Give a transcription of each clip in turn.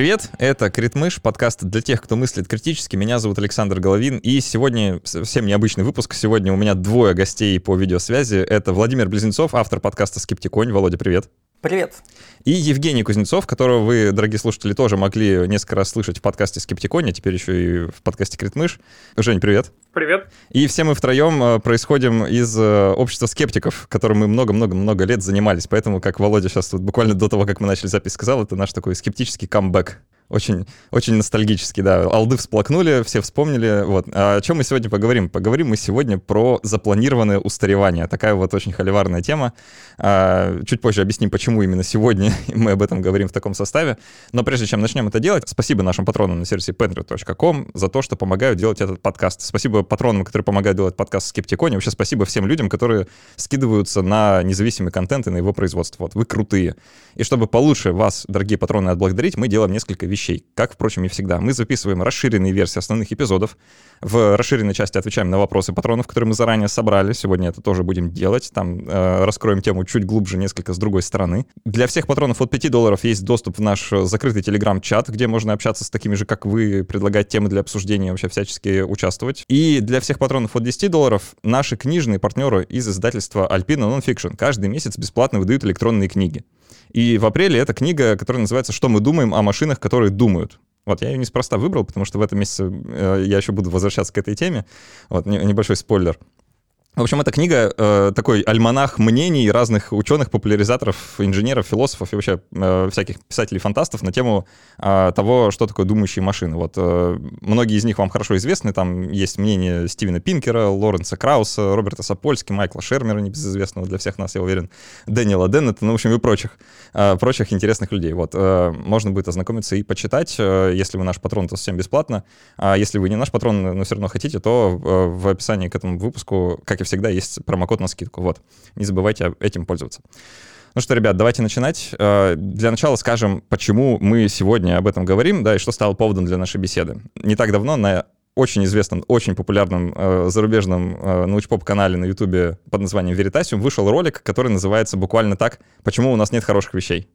Привет, это Критмыш, подкаст для тех, кто мыслит критически. Меня зовут Александр Головин, и сегодня совсем необычный выпуск. Сегодня у меня двое гостей по видеосвязи. Это Владимир Близнецов, автор подкаста «Скептиконь». Володя, привет. Привет. И Евгений Кузнецов, которого вы, дорогие слушатели, тоже могли несколько раз слышать в подкасте «Скептиконе», теперь еще и в подкасте «Критмыш». Жень, привет. Привет. И все мы втроем э, происходим из э, общества скептиков, которым мы много-много-много лет занимались. Поэтому, как Володя сейчас тут буквально до того, как мы начали запись, сказал, это наш такой скептический камбэк. Очень, очень ностальгический, да. Алды всплакнули, все вспомнили. Вот. А о чем мы сегодня поговорим? Поговорим мы сегодня про запланированное устаревание. Такая вот очень холиварная тема. А, чуть позже объясним, почему именно сегодня мы об этом говорим в таком составе. Но прежде чем начнем это делать, спасибо нашим патронам на сервисе patreon.com за то, что помогают делать этот подкаст. Спасибо патронам, которые помогают делать подкаст Скептиконе. Вообще спасибо всем людям, которые скидываются на независимый контент и на его производство. Вот вы крутые. И чтобы получше вас, дорогие патроны, отблагодарить, мы делаем несколько вещей вещей, как, впрочем, и всегда. Мы записываем расширенные версии основных эпизодов. В расширенной части отвечаем на вопросы патронов, которые мы заранее собрали. Сегодня это тоже будем делать. Там э, раскроем тему чуть глубже, несколько с другой стороны. Для всех патронов от 5 долларов есть доступ в наш закрытый телеграм-чат, где можно общаться с такими же, как вы, предлагать темы для обсуждения, вообще всячески участвовать. И для всех патронов от 10 долларов наши книжные партнеры из издательства Alpina Nonfiction каждый месяц бесплатно выдают электронные книги. И в апреле эта книга, которая называется «Что мы думаем о машинах, которые думают». Вот, я ее неспроста выбрал, потому что в этом месяце э, я еще буду возвращаться к этой теме. Вот, небольшой спойлер. В общем, эта книга э, такой альманах мнений разных ученых, популяризаторов, инженеров, философов и вообще э, всяких писателей-фантастов на тему э, того, что такое думающие машины. Вот э, многие из них вам хорошо известны. Там есть мнение Стивена Пинкера, Лоренса Крауса, Роберта Сапольски, Майкла Шермера, небезызвестного для всех нас, я уверен, Дэниела Деннета, ну, в общем, и прочих, э, прочих интересных людей. Вот, э, можно будет ознакомиться и почитать, э, если вы наш патрон, то совсем бесплатно. А если вы не наш патрон, но все равно хотите, то э, в описании к этому выпуску, как и всегда, есть промокод на скидку. Вот. Не забывайте этим пользоваться. Ну что, ребят, давайте начинать. Э, для начала скажем, почему мы сегодня об этом говорим, да, и что стало поводом для нашей беседы. Не так давно на очень известном, очень популярном э, зарубежном э, научпоп-канале на Ютубе под названием Veritasium вышел ролик, который называется буквально так «Почему у нас нет хороших вещей»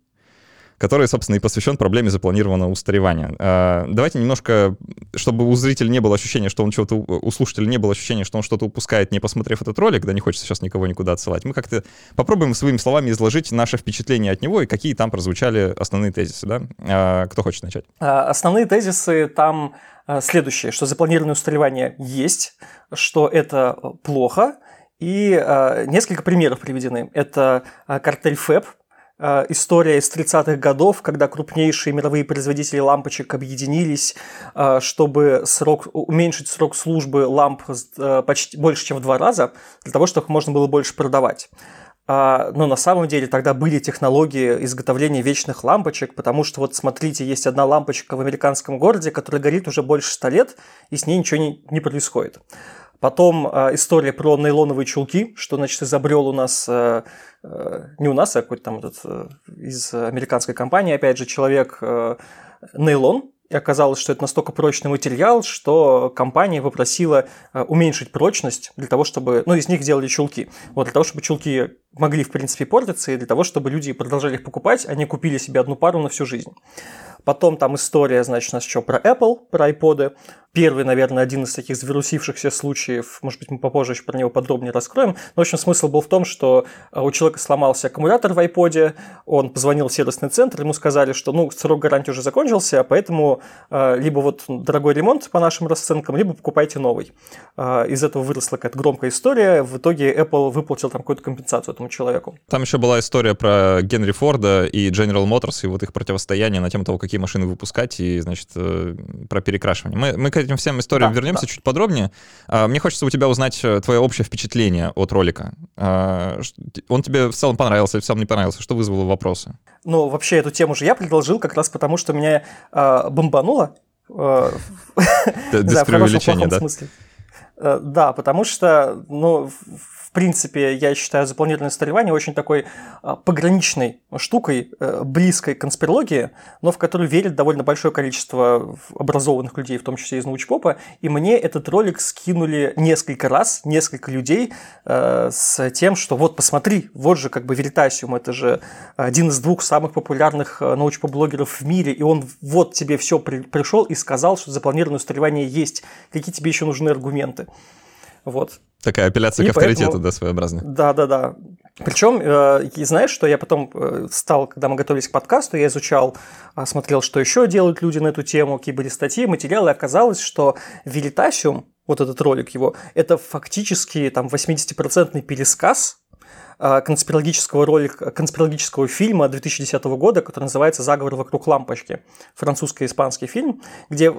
который, собственно, и посвящен проблеме запланированного устаревания. А, давайте немножко, чтобы у зрителя не было ощущения, что он что-то, у слушателя не было ощущения, что он что-то упускает, не посмотрев этот ролик, да не хочется сейчас никого никуда отсылать, мы как-то попробуем своими словами изложить наше впечатление от него и какие там прозвучали основные тезисы, да? А, кто хочет начать? А, основные тезисы там следующие, что запланированное устаревание есть, что это плохо, и несколько примеров приведены. Это картель ФЭП, Э, история из 30-х годов, когда крупнейшие мировые производители лампочек объединились, э, чтобы срок, уменьшить срок службы ламп э, почти больше, чем в два раза, для того, чтобы их можно было больше продавать. Но на самом деле тогда были технологии изготовления вечных лампочек, потому что вот смотрите, есть одна лампочка в американском городе, которая горит уже больше ста лет, и с ней ничего не, не происходит. Потом э, история про нейлоновые чулки, что, значит, изобрел у нас, э, э, не у нас, а какой-то там этот, э, из американской компании, опять же, человек нейлон, и оказалось, что это настолько прочный материал, что компания попросила уменьшить прочность для того, чтобы... Ну, из них делали чулки. Вот для того, чтобы чулки могли, в принципе, портиться, и для того, чтобы люди продолжали их покупать, они купили себе одну пару на всю жизнь. Потом там история, значит, у нас еще про Apple, про iPod. Первый, наверное, один из таких завирусившихся случаев, может быть, мы попозже еще про него подробнее раскроем. Но, в общем, смысл был в том, что э, у человека сломался аккумулятор в iPod, он позвонил в сервисный центр, ему сказали, что, ну, срок гарантии уже закончился, поэтому э, либо вот дорогой ремонт по нашим расценкам, либо покупайте новый. Э, из этого выросла какая-то громкая история. В итоге Apple выплатил там какую-то компенсацию этому человеку. Там еще была история про Генри Форда и General Motors и вот их противостояние на тему того, какие машины выпускать и, значит, про перекрашивание. Мы, мы к этим всем историям да, вернемся да. чуть подробнее. А, мне хочется у тебя узнать э, твое общее впечатление от ролика. А, он тебе в целом понравился или в целом не понравился? Что вызвало вопросы? Ну, вообще, эту тему же я предложил как раз потому, что меня э, бомбануло. Э, Без преувеличения, да? Да, потому что, ну, принципе, я считаю запланированное столевание очень такой а, пограничной штукой, э, близкой к конспирологии, но в которую верит довольно большое количество образованных людей, в том числе из научпопа. И мне этот ролик скинули несколько раз, несколько людей э, с тем, что вот посмотри, вот же как бы Веритасиум, это же один из двух самых популярных э, научпоп-блогеров в мире, и он вот тебе все при, пришел и сказал, что запланированное устаревание есть. Какие тебе еще нужны аргументы? Вот. Такая апелляция и к авторитету, поэтому... да, своеобразная. Да, да, да. Причем, э, знаешь, что я потом э, стал, когда мы готовились к подкасту, я изучал, э, смотрел, что еще делают люди на эту тему, какие были статьи, материалы, и оказалось, что Велитасиум, вот этот ролик его, это фактически там 80% пересказ э, конспирологического ролика, конспирологического фильма 2010 года, который называется «Заговор вокруг лампочки». Французско-испанский фильм, где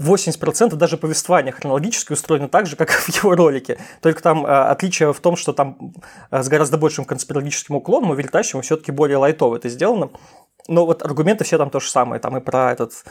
80% даже повествования хронологически устроено так же, как в его ролике. Только там э, отличие в том, что там э, с гораздо большим конспирологическим уклоном, у Вильтащева все-таки более лайтово это сделано. Но вот аргументы все там то же самое. Там и про этот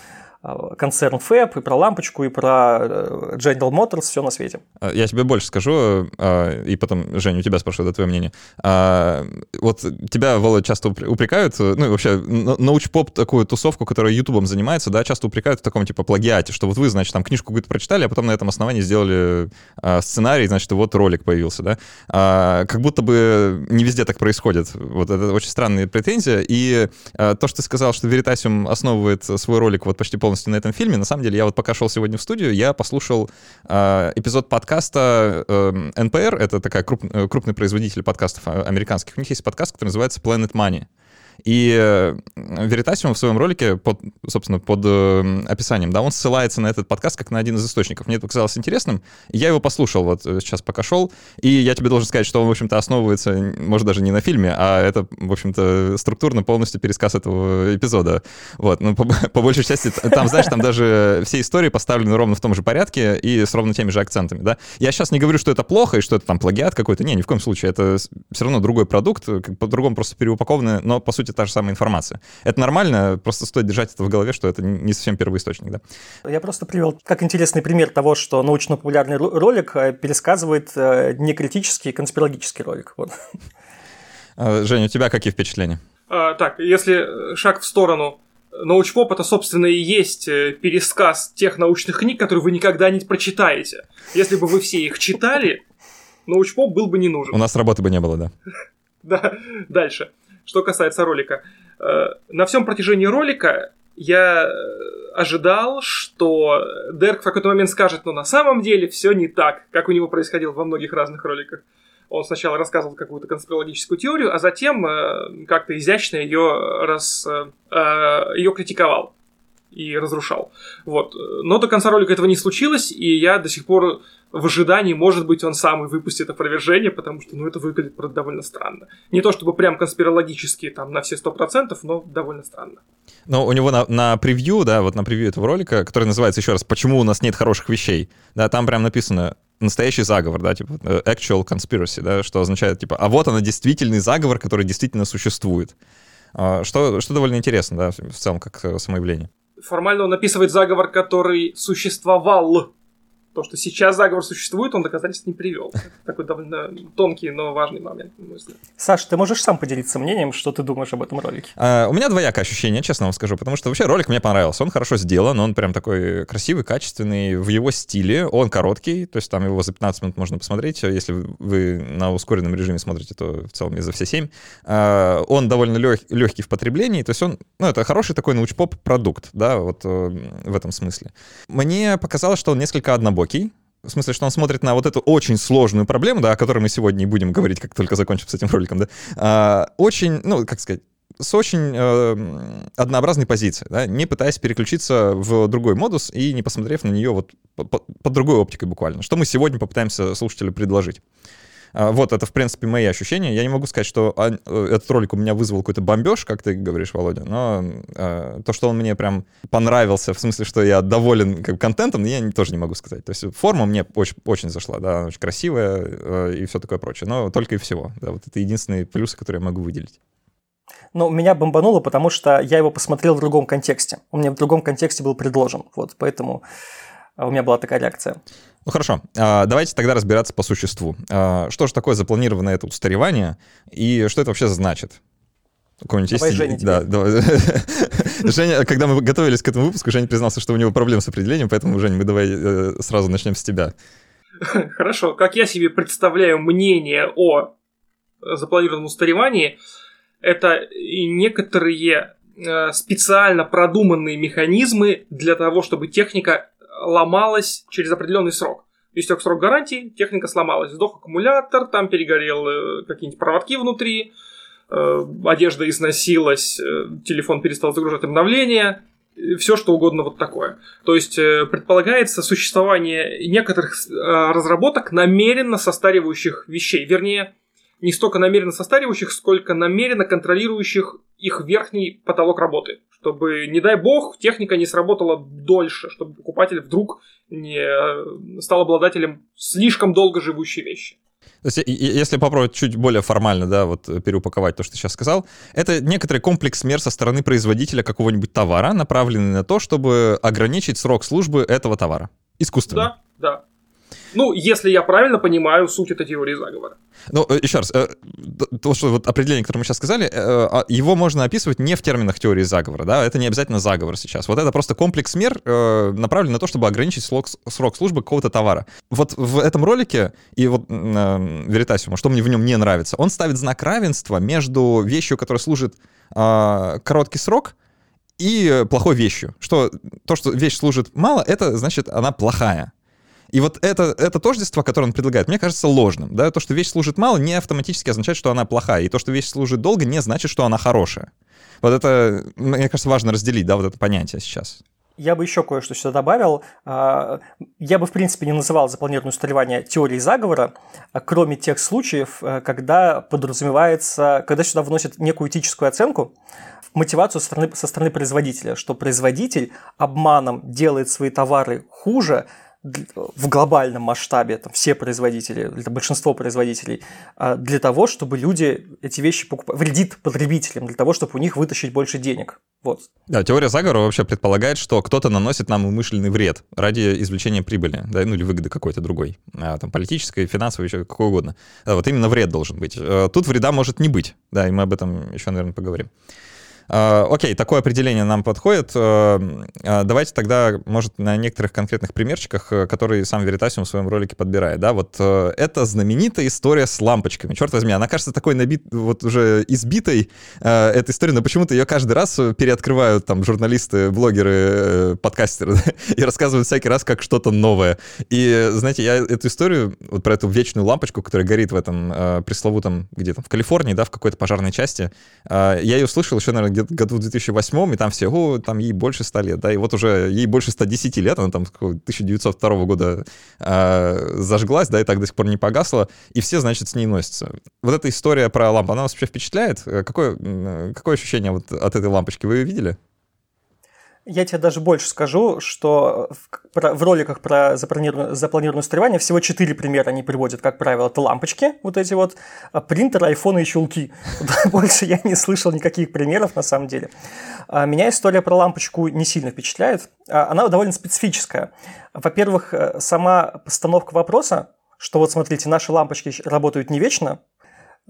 концерн ФЭП, и про лампочку, и про э, General Motors, все на свете. А, я тебе больше скажу, э, и потом, Женя, у тебя спрошу, это твое мнение. А, вот тебя, Володя, часто упрекают, ну и вообще научпоп такую тусовку, которая ютубом занимается, да, часто упрекают в таком типа плагиате, что вот вы, значит, там книжку какую-то прочитали, а потом на этом основании сделали а, сценарий, значит, вот ролик появился, да. Как будто бы не везде так происходит. Вот это очень странная претензия. И то, что ты сказал, что Veritasium основывает свой ролик вот почти полностью полностью на этом фильме. На самом деле, я вот пока шел сегодня в студию, я послушал э, эпизод подкаста э, NPR, это такая круп, э, крупный производитель подкастов а, американских. У них есть подкаст, который называется Planet Money. И Веритасиум э, в своем ролике, под, собственно, под э, описанием, да, он ссылается на этот подкаст как на один из источников. Мне это показалось интересным. Я его послушал вот э, сейчас, пока шел. И я тебе должен сказать, что он, в общем-то, основывается, может, даже не на фильме, а это, в общем-то, структурно полностью пересказ этого эпизода. Вот, ну, по, по большей части, там, знаешь, там даже все истории поставлены ровно в том же порядке и с ровно теми же акцентами, да. Я сейчас не говорю, что это плохо и что это там плагиат какой-то. Не, ни в коем случае. Это все равно другой продукт, по-другому просто переупакованный, но, по сути, та же самая информация. Это нормально, просто стоит держать это в голове, что это не совсем первый источник, да. Я просто привел как интересный пример того, что научно-популярный ролик э, пересказывает э, некритический конспирологический ролик. Вот. А, Женя, у тебя какие впечатления? А, так, если шаг в сторону Научпоп это, собственно, и есть э, пересказ тех научных книг, которые вы никогда не прочитаете. Если бы вы все их читали, научпоп был бы не нужен. У нас работы бы не было, да. Да, дальше. Что касается ролика. Э, на всем протяжении ролика я э, ожидал, что Дерк в какой-то момент скажет, ну на самом деле все не так, как у него происходило во многих разных роликах. Он сначала рассказывал какую-то конспирологическую теорию, а затем э, как-то изящно ее, рас, ее критиковал и разрушал. Вот. Но до конца ролика этого не случилось, и я до сих пор в ожидании, может быть, он сам и выпустит опровержение, потому что, ну, это выглядит правда, довольно странно. Не то чтобы прям конспирологически там на все сто процентов, но довольно странно. Но у него на, на превью, да, вот на превью этого ролика, который называется еще раз «Почему у нас нет хороших вещей», да, там прям написано настоящий заговор, да, типа э, actual conspiracy, да, что означает, типа, а вот она действительный заговор, который действительно существует. А, что, что довольно интересно, да, в целом, как э, самоявление. Формально он описывает заговор, который существовал то, что сейчас заговор существует, он доказательств не привел. Такой довольно тонкий, но важный момент, на мой взгляд. Саш, ты можешь сам поделиться мнением, что ты думаешь об этом ролике? А, у меня двоякое ощущение, честно вам скажу, потому что вообще ролик мне понравился. Он хорошо сделан, он прям такой красивый, качественный, в его стиле. Он короткий, то есть там его за 15 минут можно посмотреть. Если вы на ускоренном режиме смотрите, то в целом и за все 7. А, он довольно лег, легкий в потреблении, то есть он, ну, это хороший такой научпоп продукт, да, вот э, в этом смысле. Мне показалось, что он несколько однобокий глубокий, в смысле, что он смотрит на вот эту очень сложную проблему, да, о которой мы сегодня и будем говорить, как только закончим с этим роликом, да, а, очень, ну, как сказать, с очень э, однообразной позиции, да, не пытаясь переключиться в другой модус и не посмотрев на нее вот под по, по другой оптикой буквально. Что мы сегодня попытаемся слушателю предложить. А, вот, это, в принципе, мои ощущения. Я не могу сказать, что э, этот ролик у меня вызвал какой-то бомбеж, как ты говоришь, Володя, но э, то, что он мне прям понравился, в смысле, что я доволен контентом, я тоже не могу сказать. То есть форма мне очень, очень зашла, да, очень красивая э, и все такое прочее, но только и всего. Да, вот это единственные плюсы, которые я могу выделить. Ну, меня бомбануло, потому что я его посмотрел в другом контексте. Он мне в другом контексте был предложен. Вот, поэтому у меня была такая реакция. Ну хорошо, а, давайте тогда разбираться по существу. А, что же такое запланированное это устаревание и что это вообще значит? Давай, есть... Женя, да, давай. Женя, когда мы готовились к этому выпуску, Женя признался, что у него проблемы с определением, поэтому, Женя, мы давай э, сразу начнем с тебя. Хорошо, как я себе представляю мнение о запланированном устаревании, это некоторые э, специально продуманные механизмы для того, чтобы техника ломалась через определенный срок. Истек срок гарантии, техника сломалась, сдох аккумулятор, там перегорел э, какие-нибудь проводки внутри, э, одежда износилась, телефон перестал загружать обновления, все что угодно вот такое. То есть предполагается существование некоторых разработок намеренно состаривающих вещей, вернее, не столько намеренно состаривающих, сколько намеренно контролирующих их верхний потолок работы. Чтобы, не дай бог, техника не сработала дольше, чтобы покупатель вдруг не э, стал обладателем слишком долго живущей вещи. То есть, если попробовать чуть более формально, да, вот переупаковать то, что ты сейчас сказал, это некоторый комплекс мер со стороны производителя какого-нибудь товара, направленный на то, чтобы ограничить срок службы этого товара. Искусственно. Да, да. Ну, если я правильно понимаю суть этой теории заговора. Ну, э, еще раз, э, то, что вот определение, которое мы сейчас сказали, э, а, его можно описывать не в терминах теории заговора, да, это не обязательно заговор сейчас. Вот это просто комплекс мер, направлен на то, чтобы ограничить срок, службы какого-то товара. Вот в этом ролике, и вот Веритасиуму, что мне в нем не нравится, он ставит знак равенства между вещью, которая служит а, короткий срок, и плохой вещью. Что то, что вещь служит мало, это значит, она плохая. И вот это, это тождество, которое он предлагает, мне кажется ложным. Да? То, что вещь служит мало, не автоматически означает, что она плохая. И то, что вещь служит долго, не значит, что она хорошая. Вот это, мне кажется, важно разделить, да, вот это понятие сейчас. Я бы еще кое-что сюда добавил. А, я бы, в принципе, не называл запланированное устаревание теорией заговора, а кроме тех случаев, э, когда подразумевается, когда сюда вносят некую этическую оценку, мотивацию со стороны, со стороны производителя, что производитель обманом делает свои товары хуже, в глобальном масштабе, там, все производители, это большинство производителей, а, для того, чтобы люди эти вещи покупали, вредит потребителям, для того, чтобы у них вытащить больше денег. Вот. Да, теория заговора вообще предполагает, что кто-то наносит нам умышленный вред ради извлечения прибыли, да, ну или выгоды какой-то другой, а, там, политической, финансовой, еще какой угодно. Да, вот именно вред должен быть. Э, тут вреда может не быть, да, и мы об этом еще, наверное, поговорим. А, окей, такое определение нам подходит. А, а, давайте тогда, может, на некоторых конкретных примерчиках, э, которые сам Веритасиум в своем ролике подбирает. Да, вот э, это знаменитая история с лампочками. Черт возьми, она кажется такой набит, вот уже избитой, э, эта история, но почему-то ее каждый раз переоткрывают там журналисты, блогеры, подкастеры и рассказывают всякий раз как что-то новое. И, знаете, я эту историю, вот про эту вечную лампочку, которая горит в этом пресловутом, где-то в Калифорнии, да, в какой-то пожарной части, я ее услышал еще, наверное, где-то году в 2008, и там все, о, там ей больше 100 лет, да, и вот уже ей больше 110 лет, она там 1902 года э, зажглась, да, и так до сих пор не погасла, и все, значит, с ней носятся. Вот эта история про лампу, она вас вообще впечатляет? Какое, какое ощущение вот от этой лампочки? Вы видели? Я тебе даже больше скажу, что в, про, в роликах про запланированное, запланированное устаревание всего четыре примера они приводят, как правило. Это лампочки, вот эти вот, а, принтер, айфоны и щелки. Больше я не слышал никаких примеров на самом деле. А, меня история про лампочку не сильно впечатляет. А, она довольно специфическая. Во-первых, э, сама постановка вопроса, что вот смотрите, наши лампочки работают не вечно,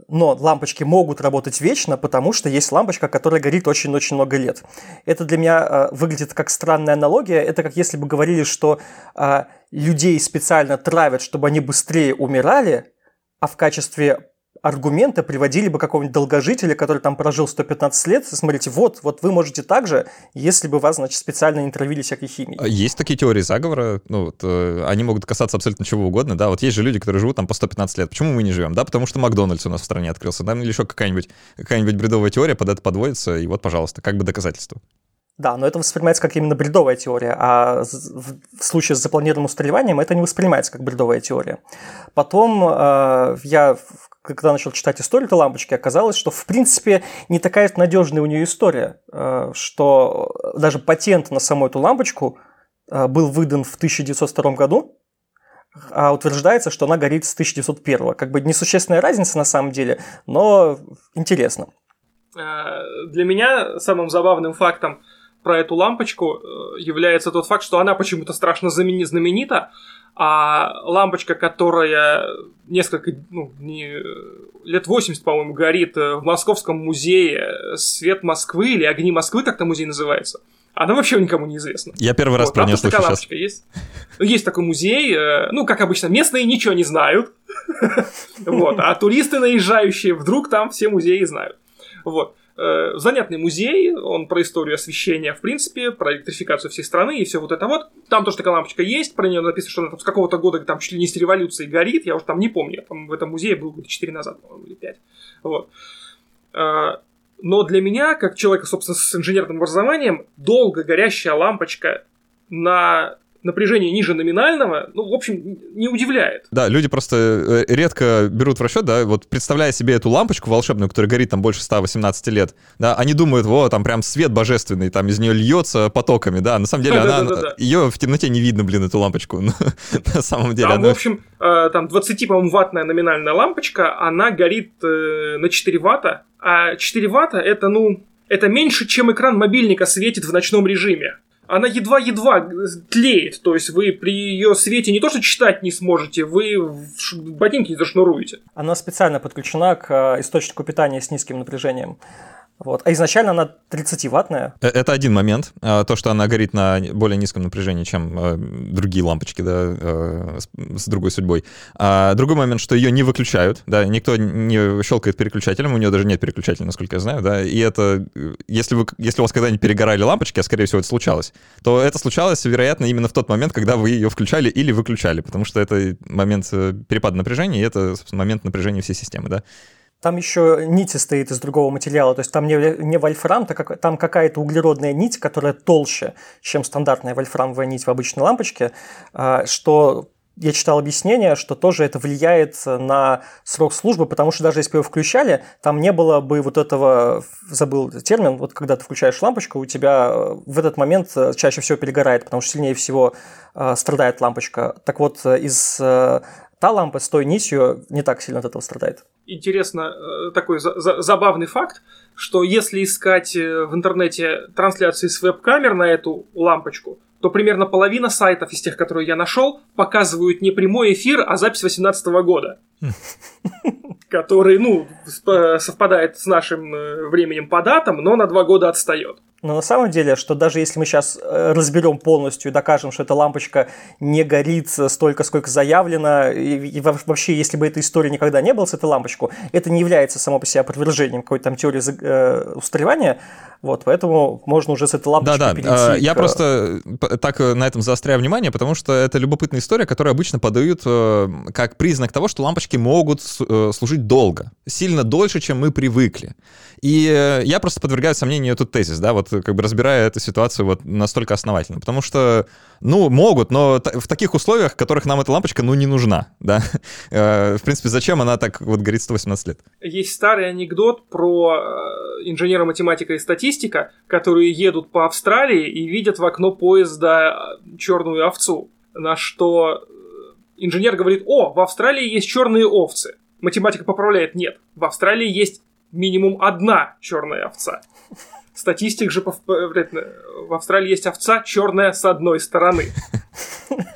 но лампочки могут работать вечно, потому что есть лампочка, которая горит очень-очень много лет. Это для меня э, выглядит как странная аналогия. Это как если бы говорили, что э, людей специально травят, чтобы они быстрее умирали, а в качестве аргумента приводили бы какого-нибудь долгожителя, который там прожил 115 лет, и смотрите, вот, вот вы можете так же, если бы вас, значит, специально не травили всякой химией. А есть такие теории заговора, ну, вот, э, они могут касаться абсолютно чего угодно, да, вот есть же люди, которые живут там по 115 лет, почему мы не живем, да, потому что Макдональдс у нас в стране открылся, да, или еще какая-нибудь какая бредовая теория под это подводится, и вот, пожалуйста, как бы доказательство. Да, но это воспринимается как именно бредовая теория, а в случае с запланированным устареванием это не воспринимается как бредовая теория. Потом э, я когда начал читать историю этой лампочки, оказалось, что в принципе не такая надежная у нее история, э, что даже патент на саму эту лампочку э, был выдан в 1902 году, а утверждается, что она горит с 1901. Как бы несущественная разница на самом деле, но интересно. Э, для меня самым забавным фактом про эту лампочку э, является тот факт, что она почему-то страшно знаменита, а лампочка, которая несколько, ну, не, лет 80, по-моему, горит в Московском музее «Свет Москвы» или «Огни Москвы», как-то музей называется, она вообще никому не известна. Я первый раз вот, про нее слышу сейчас. Есть. есть такой музей, э, ну, как обычно, местные ничего не знают, вот, а туристы наезжающие вдруг там все музеи знают. Вот. Э, занятный музей, он про историю освещения, в принципе, про электрификацию всей страны и все вот это вот. Там тоже такая лампочка есть, про нее написано, что она там с какого-то года там чуть ли не с революцией горит, я уже там не помню, я там в этом музее был года 4 назад, по-моему, или 5. Вот. Э, но для меня, как человека, собственно, с инженерным образованием, долго горящая лампочка на напряжение ниже номинального, ну, в общем, не удивляет. Да, люди просто э, редко берут в расчет, да, вот представляя себе эту лампочку волшебную, которая горит там больше 118 лет, да, они думают, вот, там прям свет божественный, там из нее льется потоками, да, на самом деле она, ее в темноте не видно, блин, эту лампочку, на самом деле. Там, в общем, э, там 20, по-моему, ваттная номинальная лампочка, она горит э, на 4 ватта, а 4 ватта это, ну, это меньше, чем экран мобильника светит в ночном режиме она едва-едва тлеет, то есть вы при ее свете не то что читать не сможете, вы ботинки не зашнуруете. Она специально подключена к э, источнику питания с низким напряжением. Вот. А изначально она 30-ваттная. Э, это один момент. А, то, что она горит на более низком напряжении, чем э, другие лампочки, да, э, с другой судьбой. А другой момент, что ее не выключают, да, никто не щелкает переключателем, у нее даже нет переключателя, насколько я знаю, да, и это, если, вы, если у вас когда-нибудь перегорали лампочки, а скорее всего это случалось, то это случалось, вероятно, именно в тот момент, когда вы ее включали или выключали, потому что это момент перепада напряжения, и это момент напряжения всей системы, да. Там еще нить состоит из другого материала, то есть там не, не вольфрам, так, там какая-то углеродная нить, которая толще, чем стандартная вольфрамовая нить в обычной лампочке, а, что я читал объяснение, что тоже это влияет на срок службы, потому что даже если бы его включали, там не было бы вот этого, забыл термин, вот когда ты включаешь лампочку, у тебя в этот момент чаще всего перегорает, потому что сильнее всего э, страдает лампочка. Так вот, из э, та лампа с той нитью не так сильно от этого страдает. Интересно, э, такой за за забавный факт, что если искать э, в интернете трансляции с веб-камер на эту лампочку, то примерно половина сайтов из тех, которые я нашел, показывают не прямой эфир, а запись 2018 года. Который, ну, совпадает с нашим э, временем по датам, но на два года отстает. Но на самом деле, что даже если мы сейчас э, разберем полностью и докажем, что эта лампочка не горит столько, сколько заявлено, и, и вообще, если бы этой истории никогда не было с этой лампочкой, это не является само по себе опровержением какой-то там теории э, устаревания, вот, поэтому можно уже с этой лампочкой да, да. перейти. Да, я к... просто так э, на этом заостряю внимание, потому что это любопытная история, которую обычно подают как признак того, что лампочки могут служить долго, сильно дольше, чем мы привыкли. И я просто подвергаю сомнению этот тезис, да, вот как бы разбирая эту ситуацию вот настолько основательно. Потому что, ну, могут, но в таких условиях, в которых нам эта лампочка, ну, не нужна, да. Э, в принципе, зачем она так вот горит 118 лет? Есть старый анекдот про э, инженера математика и статистика, которые едут по Австралии и видят в окно поезда э, черную овцу. На что инженер говорит, о, в Австралии есть черные овцы. Математика поправляет, нет, в Австралии есть минимум одна черная овца. Статистик же в Австралии есть овца черная с одной стороны.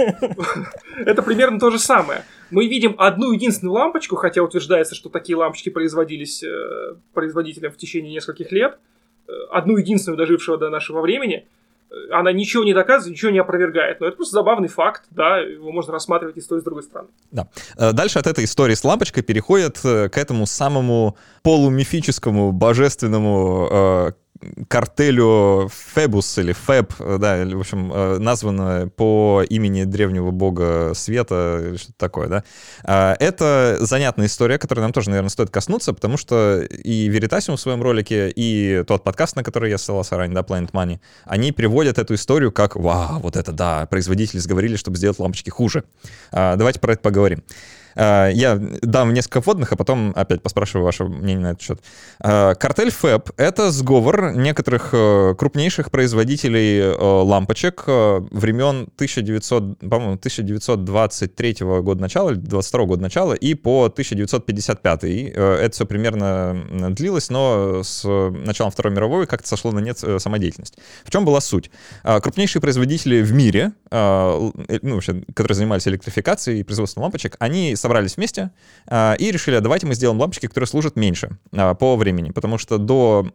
Это примерно то же самое. Мы видим одну единственную лампочку, хотя утверждается, что такие лампочки производились э, производителем в течение нескольких лет. Э, одну единственную, дожившего до нашего времени. Она ничего не доказывает, ничего не опровергает. Но это просто забавный факт, да, его можно рассматривать и с той, и с другой стороны. Да. Э, дальше от этой истории с лампочкой переходит к этому самому полумифическому, божественному картелю Фебус или Феб, да, в общем, э, названо по имени древнего бога света что-то такое, да. А, это занятная история, которой нам тоже, наверное, стоит коснуться, потому что и Веритасиум в своем ролике, и тот подкаст, на который я ссылался ранее, да, Planet Money, они приводят эту историю как, вау, вот это да, производители сговорили, чтобы сделать лампочки хуже. А, давайте про это поговорим. Я дам несколько вводных, а потом опять поспрашиваю ваше мнение на этот счет. Картель ФЭП — это сговор некоторых крупнейших производителей лампочек времен 1900, по-моему, 1923 года начала или 22 года начала и по 1955. Это все примерно длилось, но с началом Второй мировой как-то сошло на нет самодеятельность. В чем была суть? Крупнейшие производители в мире, ну, вообще, которые занимались электрификацией и производством лампочек, они собрались вместе э, и решили, а давайте мы сделаем лампочки, которые служат меньше э, по времени, потому что до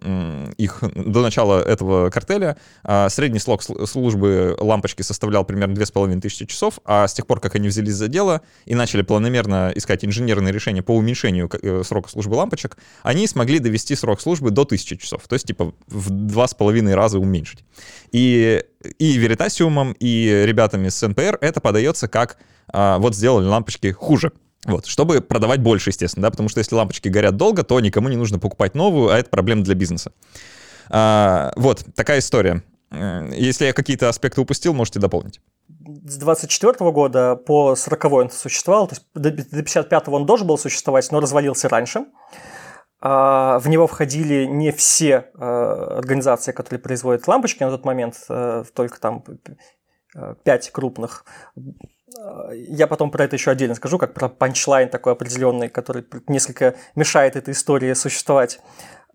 их, до начала этого картеля э, средний срок службы лампочки составлял примерно 2500 часов, а с тех пор, как они взялись за дело и начали планомерно искать инженерные решения по уменьшению срока службы лампочек, они смогли довести срок службы до 1000 часов, то есть типа в два с половиной раза уменьшить. И и Veritasium, и ребятами с НПР это подается как а, вот сделали лампочки хуже. Вот, чтобы продавать больше, естественно, да, потому что если лампочки горят долго, то никому не нужно покупать новую, а это проблема для бизнеса. А, вот, такая история. Если я какие-то аспекты упустил, можете дополнить. С 24 года по 40 он существовал, то есть до 55 он должен был существовать, но развалился раньше. А, в него входили не все а, организации, которые производят лампочки на тот момент, только там пять крупных. Я потом про это еще отдельно скажу, как про панчлайн такой определенный, который несколько мешает этой истории существовать.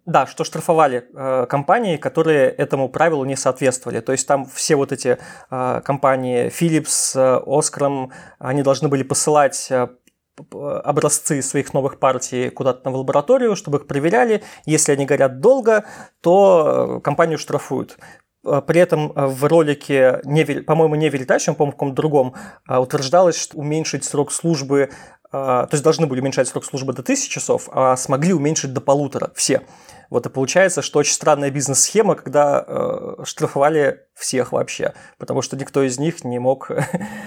Да, что штрафовали э, компании, которые этому правилу не соответствовали. То есть там все вот эти э, компании Philips, э, Osram, они должны были посылать э, образцы своих новых партий куда-то в лабораторию, чтобы их проверяли. Если они горят долго, то э, компанию штрафуют. Э, при этом э, в ролике, по-моему, не Veritasium, по-моему, в каком-то другом, утверждалось, что уменьшить срок службы, то есть должны были уменьшать срок службы до 1000 часов, а смогли уменьшить до полутора. Все. Вот и получается, что очень странная бизнес-схема, когда э, штрафовали всех вообще, потому что никто из них не мог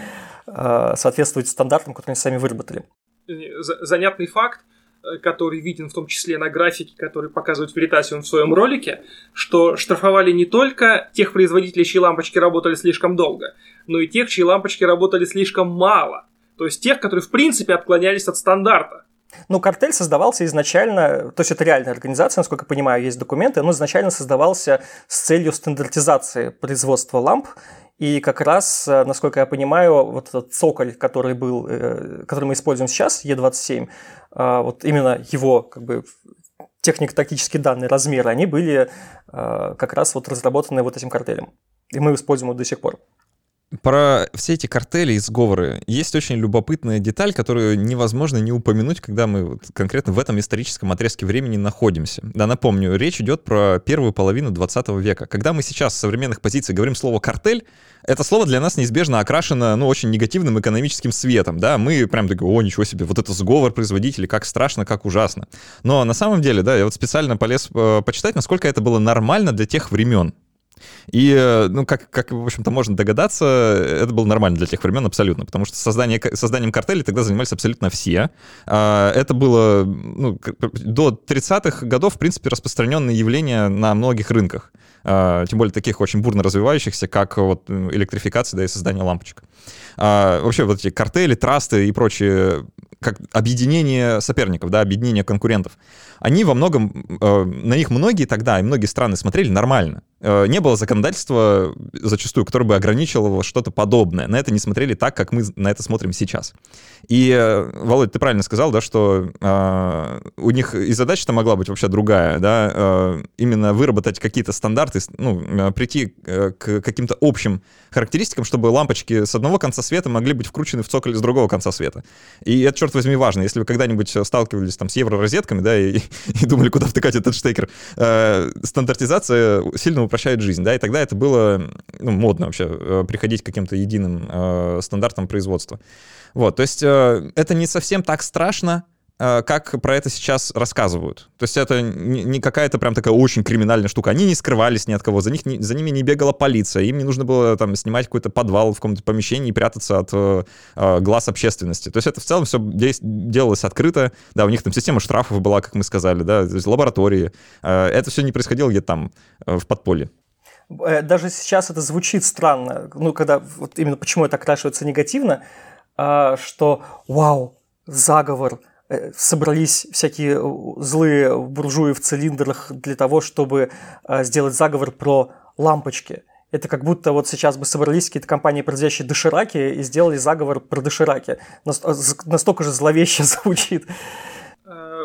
соответствовать стандартам, которые они сами выработали. Занятный факт, э, который виден в том числе на графике, который показывает Veritasium в своем ролике, что штрафовали не только тех производителей, чьи лампочки работали слишком долго, но и тех, чьи лампочки работали слишком мало. То есть тех, которые в принципе отклонялись от стандарта. Ну, картель создавался изначально, то есть это реальная организация, насколько я понимаю, есть документы, но изначально создавался с целью стандартизации производства ламп и как раз, э, насколько я понимаю, вот этот цоколь, который был, э, который мы используем сейчас, Е27, э, вот именно его как бы технико-тактические данные, размеры, они были как раз вот разработаны вот этим картелем. И мы используем его до сих пор. Про все эти картели и сговоры есть очень любопытная деталь, которую невозможно не упомянуть, когда мы вот конкретно в этом историческом отрезке времени находимся. Да, напомню, речь идет про первую половину 20 века. Когда мы сейчас с современных позиций говорим слово «картель», это слово для нас неизбежно окрашено, ну, очень негативным экономическим светом, да, мы прям такие, о, ничего себе, вот это сговор производителей, как страшно, как ужасно. Но на самом деле, да, я вот специально полез э, почитать, насколько это было нормально для тех времен. И, э, ну, как, как в общем-то, можно догадаться, это было нормально для тех времен абсолютно, потому что создание, созданием картелей тогда занимались абсолютно все. А, это было ну, до 30-х годов, в принципе, распространенное явление на многих рынках. А, тем более таких очень бурно развивающихся, как вот электрификация, да, и создание лампочек. А, вообще вот эти картели, трасты и прочие как объединение соперников, да, объединение конкурентов, они во многом, э, на них многие тогда и многие страны смотрели нормально. Э, не было законодательства зачастую, которое бы ограничивало что-то подобное. На это не смотрели так, как мы на это смотрим сейчас. И, э, Володь, ты правильно сказал, да, что э, у них и задача-то могла быть вообще другая, да, э, именно выработать какие-то стандарты, ну, э, прийти к каким-то общим характеристикам, чтобы лампочки с одного конца света могли быть вкручены в цоколь с другого конца света. И это, черт возьми, важно. Если вы когда-нибудь сталкивались там с евророзетками, да, и, и думали, куда втыкать этот штекер, э, стандартизация сильно упрощает жизнь, да, и тогда это было ну, модно вообще, э, приходить к каким-то единым э, стандартам производства. Вот, то есть э, это не совсем так страшно, э, как про это сейчас рассказывают. То есть это не, какая-то прям такая очень криминальная штука. Они не скрывались ни от кого, за, них за ними не бегала полиция, им не нужно было там снимать какой-то подвал в каком-то помещении и прятаться от э, э глаз общественности. То есть это в целом все делалось открыто. Да, у них там система штрафов была, как мы сказали, да, то есть лаборатории. Э, это все не происходило где-то там э, в подполье. Э, даже сейчас это звучит странно, ну, когда вот именно почему это окрашивается негативно, что вау, заговор, э, собрались всякие э, злые буржуи в цилиндрах для того, чтобы э, сделать заговор про лампочки. Это как будто вот сейчас бы собрались какие-то компании, производящие дошираки, и сделали заговор про дошираки. Настолько же зловеще звучит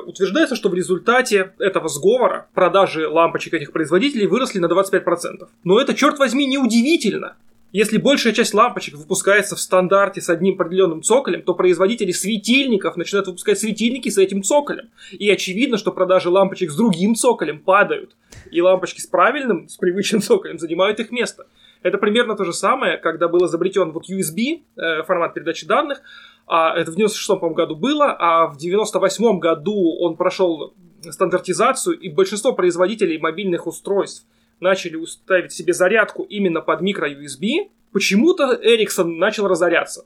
утверждается, что в результате этого сговора продажи лампочек этих производителей выросли на 25%. Но это, черт возьми, неудивительно. Если большая часть лампочек выпускается в стандарте с одним определенным цоколем, то производители светильников начинают выпускать светильники с этим цоколем. И очевидно, что продажи лампочек с другим цоколем падают. И лампочки с правильным, с привычным цоколем занимают их место. Это примерно то же самое, когда был изобретен вот USB, э, формат передачи данных, а это в 96 году было, а в 98 году он прошел стандартизацию, и большинство производителей мобильных устройств начали уставить себе зарядку именно под микро-USB, почему-то Ericsson начал разоряться.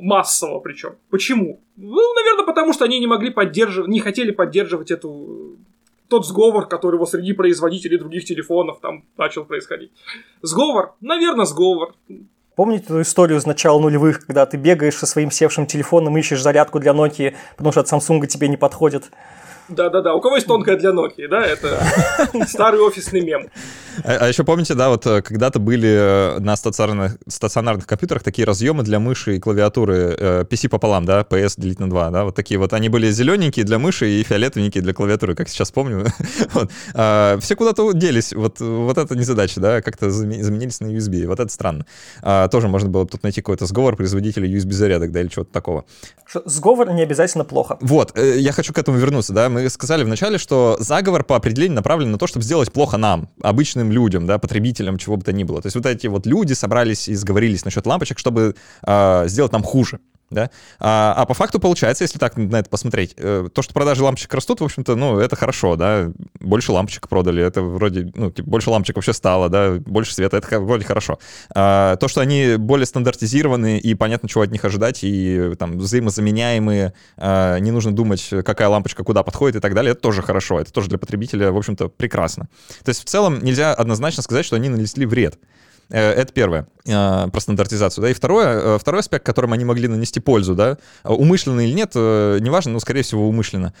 Массово причем. Почему? Ну, наверное, потому что они не могли поддерживать, не хотели поддерживать эту тот сговор, который вот среди производителей других телефонов там начал происходить. Сговор? Наверное, сговор. Помните эту историю с начала нулевых, когда ты бегаешь со своим севшим телефоном, ищешь зарядку для Nokia, потому что от Samsung тебе не подходит? Да-да-да, у кого есть тонкая для Nokia, да, это старый офисный мем. А, а еще помните, да, вот э, когда-то были э, на стационарных, стационарных компьютерах такие разъемы для мыши и клавиатуры э, PC пополам, да, PS делить на 2, да, вот такие вот, они были зелененькие для мыши и фиолетовенькие для клавиатуры, как сейчас помню. вот. а, все куда-то делись, вот, вот это не задача, да, как-то заменились на USB, вот это странно. А, тоже можно было тут найти какой-то сговор производителя USB-зарядок, да, или чего-то такого. Сговор не обязательно плохо. Вот, я хочу к этому вернуться, да, мы сказали вначале, что заговор по определению направлен на то, чтобы сделать плохо нам, обычным людям, да, потребителям, чего бы то ни было. То есть вот эти вот люди собрались и сговорились насчет лампочек, чтобы э, сделать нам хуже да? А, а по факту получается, если так на это посмотреть, э, то, что продажи лампочек растут, в общем-то, ну, это хорошо, да, больше лампочек продали, это вроде, ну, типа, больше лампочек вообще стало, да, больше света, это вроде хорошо. А, то, что они более стандартизированы и понятно, чего от них ожидать, и там взаимозаменяемые, а, не нужно думать, какая лампочка куда подходит и так далее, это тоже хорошо, это тоже для потребителя, в общем-то, прекрасно. То есть в целом нельзя однозначно сказать, что они нанесли вред. Э, это первое, э, про стандартизацию. Да, и второе, э, второй аспект, которым они могли нанести пользу, да, умышленно или нет, неважно, но, скорее всего, умышленно.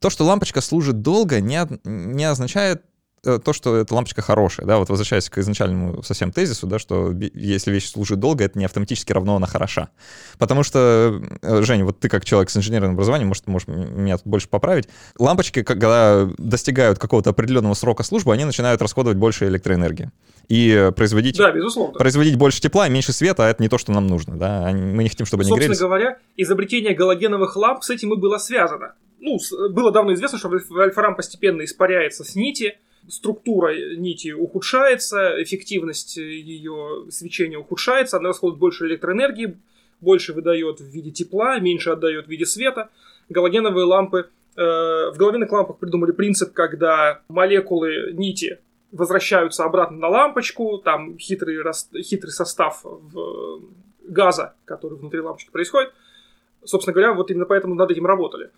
То, что лампочка служит долго, не, не означает то, что эта лампочка хорошая, да, вот возвращаясь к изначальному совсем тезису, да, что если вещь служит долго, это не автоматически равно она хороша. Потому что, э, Женя, вот ты как человек с инженерным образованием, может, можешь меня тут больше поправить, лампочки, когда достигают какого-то определенного срока службы, они начинают расходовать больше электроэнергии. И производить, да, безусловно. производить больше тепла и меньше света, а это не то, что нам нужно, да, мы не хотим, чтобы они грелись. Собственно говоря, изобретение галогеновых ламп с этим и было связано. Ну, было давно известно, что альфа-рам постепенно испаряется с нити, структура нити ухудшается, эффективность ее свечения ухудшается, она расходует больше электроэнергии, больше выдает в виде тепла, меньше отдает в виде света. Галогеновые лампы э, в галогеновых лампах придумали принцип, когда молекулы нити возвращаются обратно на лампочку, там хитрый, хитрый состав в газа, который внутри лампочки происходит. Собственно говоря, вот именно поэтому над этим работали.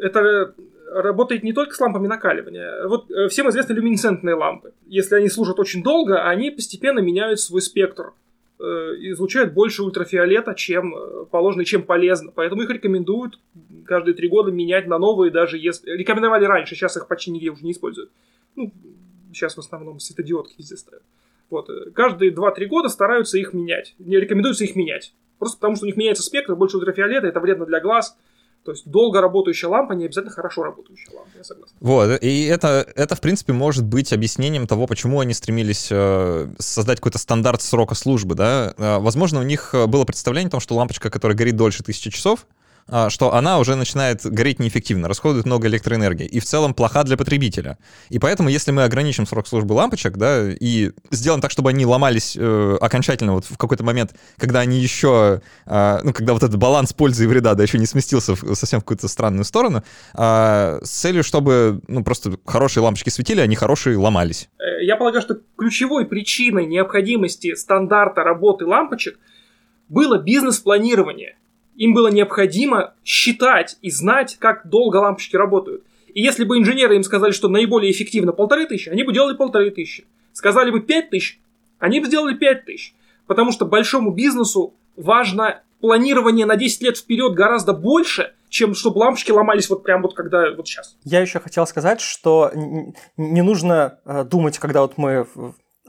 Это работает не только с лампами накаливания. Вот э, всем известны люминесцентные лампы. Если они служат очень долго, они постепенно меняют свой спектр э, излучают больше ультрафиолета, чем э, положено, чем полезно. Поэтому их рекомендуют каждые три года менять на новые, даже если... Рекомендовали раньше, сейчас их почти нигде уже не используют. Ну, сейчас в основном светодиодки везде ставят. Вот. Каждые 2-3 года стараются их менять. Не рекомендуется их менять. Просто потому, что у них меняется спектр, больше ультрафиолета, это вредно для глаз, то есть долго работающая лампа не обязательно хорошо работающая лампа, я согласен. Вот, и это, это в принципе, может быть объяснением того, почему они стремились э, создать какой-то стандарт срока службы, да. Э, возможно, у них э, было представление о том, что лампочка, которая горит дольше тысячи часов, что она уже начинает гореть неэффективно, расходует много электроэнергии и в целом плоха для потребителя. И поэтому, если мы ограничим срок службы лампочек, да, и сделаем так, чтобы они ломались э, окончательно вот в какой-то момент, когда они еще, э, ну, когда вот этот баланс пользы и вреда, да, еще не сместился в, совсем в какую-то странную сторону, э, с целью, чтобы, ну, просто хорошие лампочки светили, они хорошие ломались. Э, я полагаю, что ключевой причиной необходимости стандарта работы лампочек было бизнес-планирование. Им было необходимо считать и знать, как долго лампочки работают. И если бы инженеры им сказали, что наиболее эффективно полторы тысячи, они бы делали полторы тысячи. Сказали бы пять тысяч, они бы сделали пять тысяч. Потому что большому бизнесу важно планирование на 10 лет вперед гораздо больше, чем чтобы лампочки ломались вот прям вот когда вот сейчас. Я еще хотел сказать, что не нужно э, думать, когда вот мы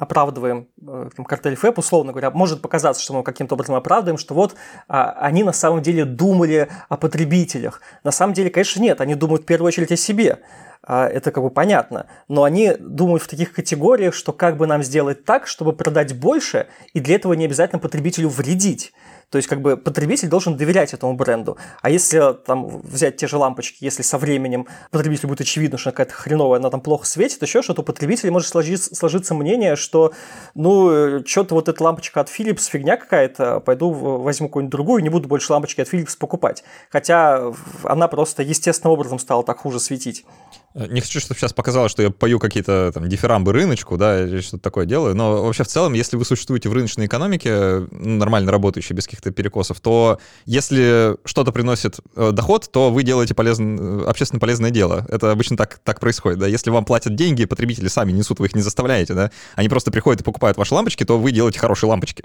оправдываем э, там, картель ФЭП, условно говоря, может показаться, что мы каким-то образом оправдываем, что вот а, они на самом деле думали о потребителях. На самом деле, конечно, нет, они думают в первую очередь о себе. А, это как бы понятно. Но они думают в таких категориях, что как бы нам сделать так, чтобы продать больше, и для этого не обязательно потребителю вредить. То есть, как бы потребитель должен доверять этому бренду. А если там взять те же лампочки, если со временем потребителю будет очевидно, что какая-то хреновая, она там плохо светит, еще что-то, у потребителя может сложиться, сложиться мнение, что, ну, что-то вот эта лампочка от Philips фигня какая-то, пойду возьму какую-нибудь другую, не буду больше лампочки от Philips покупать. Хотя она просто естественным образом стала так хуже светить. Э, не хочу, чтобы сейчас показалось, что я пою какие-то там дифирамбы рыночку, да, или что-то такое делаю, но вообще в целом, если вы существуете в рыночной экономике, нормально работающей, без каких-то перекосов, то если что-то приносит э, доход, то вы делаете полезн... общественно полезное дело. Это обычно так, так происходит, да. Если вам платят деньги, потребители сами несут, вы их не заставляете, да. Они просто приходят и покупают ваши лампочки, то вы делаете хорошие лампочки.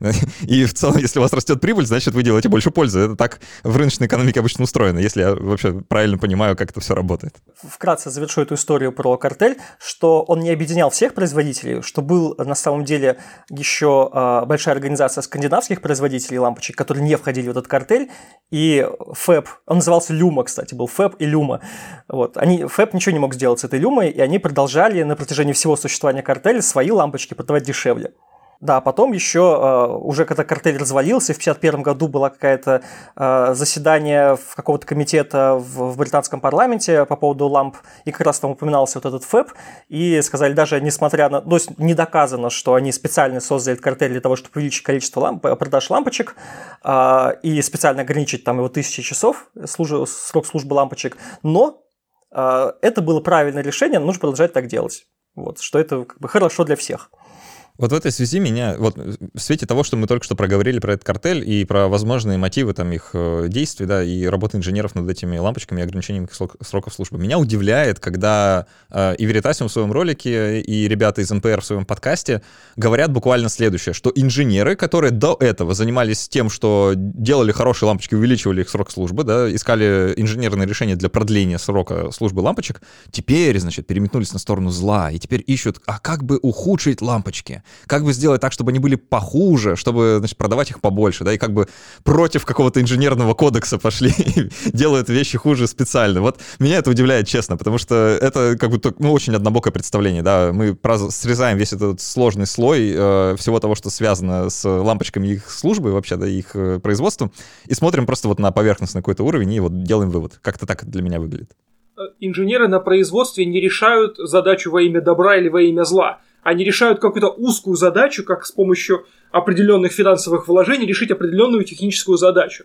И в целом, если у вас растет прибыль, значит, вы делаете больше пользы. Это так в рыночной экономике обычно устроено, если я вообще правильно понимаю, как это все работает. Вкратце завершу эту историю про картель, что он не объединял всех производителей, что был на самом деле еще а, большая организация скандинавских производителей лампочек, которые не входили в этот картель, и ФЭП, он назывался Люма, кстати, был ФЭП и Люма. Вот. Они, ФЭП ничего не мог сделать с этой Люмой, и они продолжали на протяжении всего существования картеля свои лампочки продавать дешевле. Да, потом еще, э, уже когда картель развалился, в 1951 году было какое-то э, заседание в какого-то комитета в, британском парламенте по поводу ламп, и как раз там упоминался вот этот ФЭП, и сказали, даже несмотря на... То есть не доказано, что они специально создали картель для того, чтобы увеличить количество ламп, э, продаж лампочек, и специально ограничить там его тысячи часов, служ... срок службы лампочек, но это было правильное решение, нужно продолжать так делать. Вот, что это как бы хорошо для всех. Вот в этой связи меня, вот в свете того, что мы только что проговорили про этот картель и про возможные мотивы там их э, действий, да, и работы инженеров над этими лампочками и ограничением их сроков службы, меня удивляет, когда э, и Веритасиум в своем ролике, и ребята из НПР в своем подкасте говорят буквально следующее, что инженеры, которые до этого занимались тем, что делали хорошие лампочки, увеличивали их срок службы, да, искали инженерные решения для продления срока службы лампочек, теперь, значит, переметнулись на сторону зла, и теперь ищут, а как бы ухудшить лампочки? Как бы сделать так, чтобы они были похуже, чтобы, значит, продавать их побольше, да, и как бы против какого-то инженерного кодекса пошли делают вещи хуже специально. Вот меня это удивляет, честно, потому что это как бы, ну, очень однобокое представление, да, мы срезаем весь этот сложный слой э, всего того, что связано с лампочками их службы, вообще, да, их э, производством, и смотрим просто вот на поверхностный какой-то уровень и вот делаем вывод. Как-то так для меня выглядит э, инженеры на производстве не решают задачу во имя добра или во имя зла они решают какую-то узкую задачу, как с помощью определенных финансовых вложений решить определенную техническую задачу.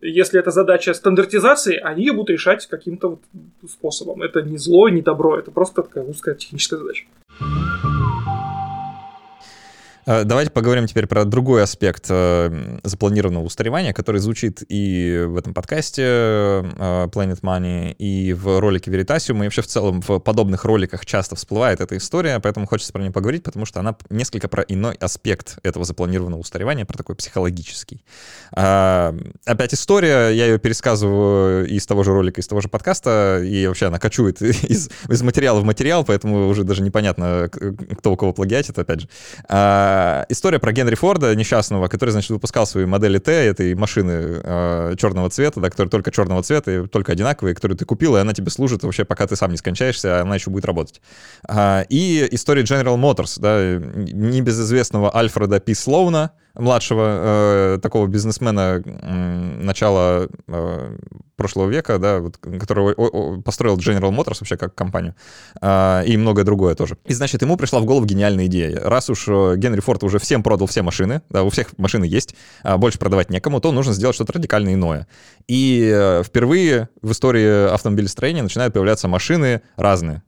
Если это задача стандартизации, они ее будут решать каким-то вот способом. Это не зло, не добро, это просто такая узкая техническая задача. Э, давайте поговорим теперь про другой аспект э, запланированного устаревания, который звучит и в этом подкасте э, Planet Money, и в ролике Veritasium, и вообще в целом в подобных роликах часто всплывает эта история, поэтому хочется про нее поговорить, потому что она несколько про иной аспект этого запланированного устаревания, про такой психологический. Опять история, я ее пересказываю из того же ролика, из того же подкаста, и вообще она кочует из, из материала в материал, поэтому уже даже непонятно, кто у кого плагиатит, опять же. Э, история про Генри Форда, несчастного, который, значит, выпускал свои модели Т, этой машины э, черного цвета, да, которая только черного цвета и только одинаковые, которую ты купил, и она тебе служит вообще, пока ты сам не скончаешься, а она еще будет работать. Э, и история General Motors, да, небезызвестного Альфреда Пи Слоуна, младшего э, такого бизнесмена э, начала э, прошлого века, да, вот, который о, о, построил General Motors вообще как компанию, э, и многое другое тоже. И, значит, ему пришла в голову гениальная идея. Раз уж э, Генри Форд уже всем продал все машины, да, у всех машины есть, а больше продавать некому, то нужно сделать что-то радикально иное. И э, впервые в истории автомобилестроения начинают появляться машины разные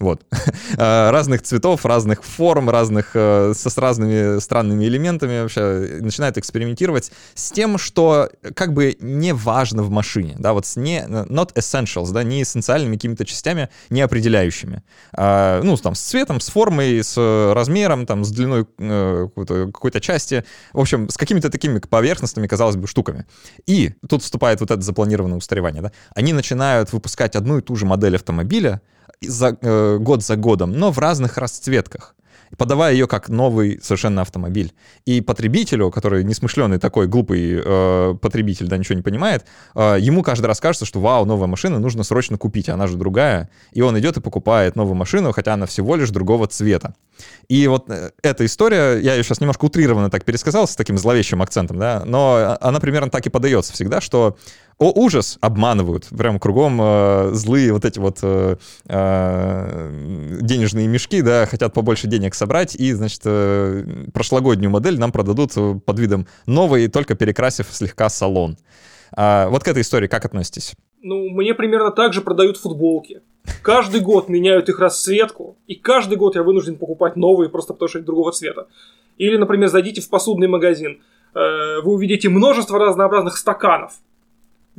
Вот. разных цветов, разных форм, разных, э, с разными странными элементами вообще начинают экспериментировать с тем, что как бы не важно в машине, да, вот с не, not essentials, да, не эссенциальными какими-то частями, не определяющими. А, ну, там, с цветом, с формой, с размером, там, с длиной э, какой-то, какой-то части, в общем, с какими-то такими поверхностными, казалось бы, штуками. И тут вступает вот это запланированное устаревание, да, они начинают выпускать одну и ту же модель автомобиля, за, э, год за годом, но в разных расцветках подавая ее как новый совершенно автомобиль. И потребителю, который несмышленый такой глупый э, потребитель, да, ничего не понимает, э, ему каждый раз кажется, что вау, новая машина, нужно срочно купить, она же другая. И он идет и покупает новую машину, хотя она всего лишь другого цвета. И вот э, эта история, я ее сейчас немножко утрированно так пересказал с таким зловещим акцентом, да, но она примерно так и подается всегда, что о, ужас, обманывают. Прям кругом э, злые вот эти вот э, э, денежные мешки, да, хотят побольше денег собрать, и, значит, э, прошлогоднюю модель нам продадут под видом новой, только перекрасив слегка салон. А, вот к этой истории как относитесь? Ну, мне примерно так же продают футболки. Каждый год меняют их расцветку, и каждый год я вынужден покупать новые просто потому что они другого цвета. Или, например, зайдите в посудный магазин, э, вы увидите множество разнообразных стаканов,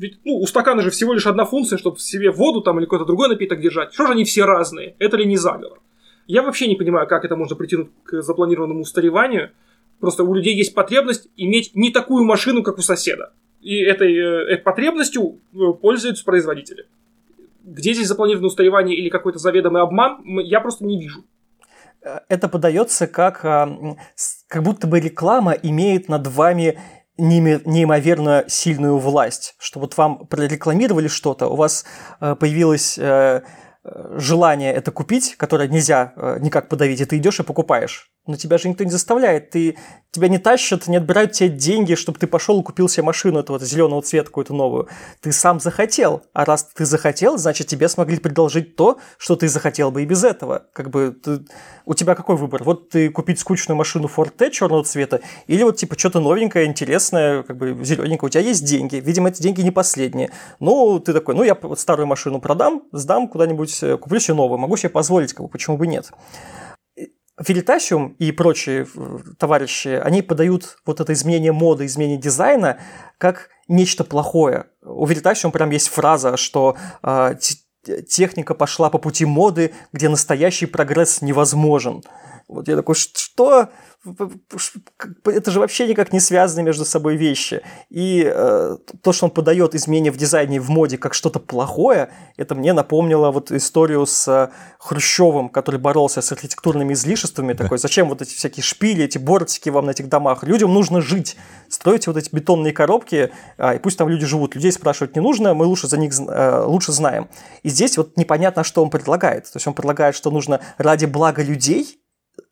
ведь ну, у стакана же всего лишь одна функция, чтобы в себе воду там или какой-то другой напиток держать. Что же они все разные? Это ли не заговор? Я вообще не понимаю, как это можно притянуть к запланированному устареванию. Просто у людей есть потребность иметь не такую машину, как у соседа. И этой, э, потребностью э, пользуются производители. Где здесь запланированное устаревание или какой-то заведомый обман, я просто не вижу. Это подается как, а, как будто бы реклама имеет над вами неимоверно сильную власть, что вот вам прорекламировали что-то, у вас э, появилось э, желание это купить, которое нельзя э, никак подавить, и ты идешь и покупаешь. Но тебя же никто не заставляет, ты, тебя не тащат, не отбирают тебе деньги, чтобы ты пошел и купил себе машину этого зеленого цвета какую-то новую. Ты сам захотел, а раз ты захотел, значит тебе смогли предложить то, что ты захотел бы и без этого. Как бы ты, у тебя какой выбор? Вот ты купить скучную машину Ford T черного цвета или вот типа что-то новенькое, интересное, как бы зелененькое. У тебя есть деньги, видимо эти деньги не последние. Ну ты такой, ну я вот старую машину продам, сдам куда-нибудь, э, куплю себе новую, могу себе позволить, как бы почему бы нет. Veritasium и прочие э, товарищи, они подают вот это изменение моды, изменение дизайна как нечто плохое. У Veritasium прям есть фраза, что э, техника пошла по пути моды, где настоящий прогресс невозможен. Вот я такой, что? это же вообще никак не связаны между собой вещи. И э, то, что он подает изменения в дизайне и в моде как что-то плохое, это мне напомнило вот историю с э, Хрущевым, который боролся с архитектурными излишествами. Такой, зачем вот эти всякие шпили, эти бортики вам на этих домах? Людям нужно жить. Стройте вот эти бетонные коробки, э, и пусть там люди живут. Людей спрашивать не нужно, мы лучше за них э, лучше знаем. И здесь вот непонятно, что он предлагает. То есть он предлагает, что нужно ради блага людей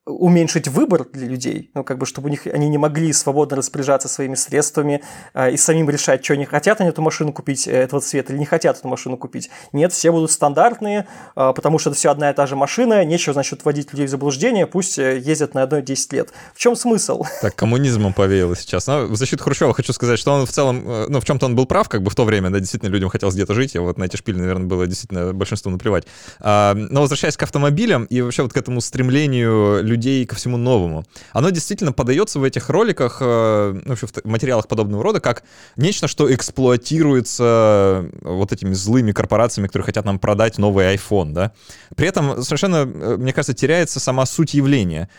уменьшить выбор для людей, ну, как бы, чтобы у них, они не могли свободно распоряжаться своими средствами э, и самим решать, что они хотят они эту машину купить э, этого цвета или не хотят эту машину купить. Нет, все будут стандартные, э, потому что это все одна и та же машина, нечего, значит, вводить людей в заблуждение, пусть э, ездят на одной 10 лет. В чем смысл? Так, коммунизмом повеяло сейчас. Но в защиту Хрущева хочу сказать, что он в целом, э, ну, в чем-то он был прав, как бы в то время, да, действительно, людям хотелось где-то жить, и вот на эти шпили, наверное, было действительно большинству наплевать. А, но возвращаясь к автомобилям и вообще вот к этому стремлению людей ко всему новому. Оно действительно подается в этих роликах, э, ну, вообще в материалах подобного рода, как нечто, что эксплуатируется э, вот этими злыми корпорациями, которые хотят нам продать новый iPhone, да. При этом совершенно, э, мне кажется, теряется сама суть явления.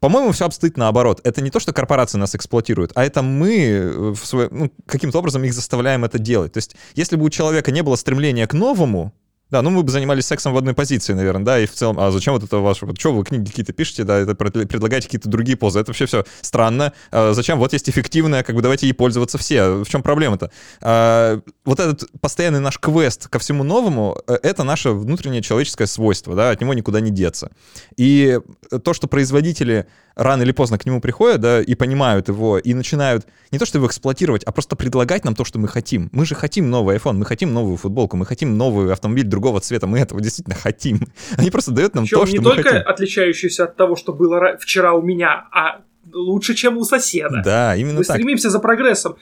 По-моему, все обстоит наоборот. Это не то, что корпорации нас эксплуатируют, а это мы в свой, ну, каким-то образом их заставляем это делать. То есть, если бы у человека не было стремления к новому, да, ну мы бы занимались сексом в одной позиции, наверное, да, и в целом, а зачем вот это ваше, вот что вы книги какие-то пишете, да, это предлагаете какие-то другие позы, это вообще все странно, а зачем, вот есть эффективная, как бы давайте ей пользоваться все, в чем проблема-то? А, вот этот постоянный наш квест ко всему новому, э, это наше внутреннее человеческое свойство, да, от него никуда не деться. И то, что производители рано или поздно к нему приходят, да, и понимают его, и начинают не то, что его эксплуатировать, а просто предлагать нам то, что мы хотим. Мы же хотим новый iPhone, мы хотим новую футболку, мы хотим новый автомобиль другого цвета, мы этого действительно хотим. Они просто дают нам Причем то, что мы хотим. не только отличающийся от того, что было вчера у меня, а лучше, чем у соседа. Да, именно Мы так. стремимся за прогрессом.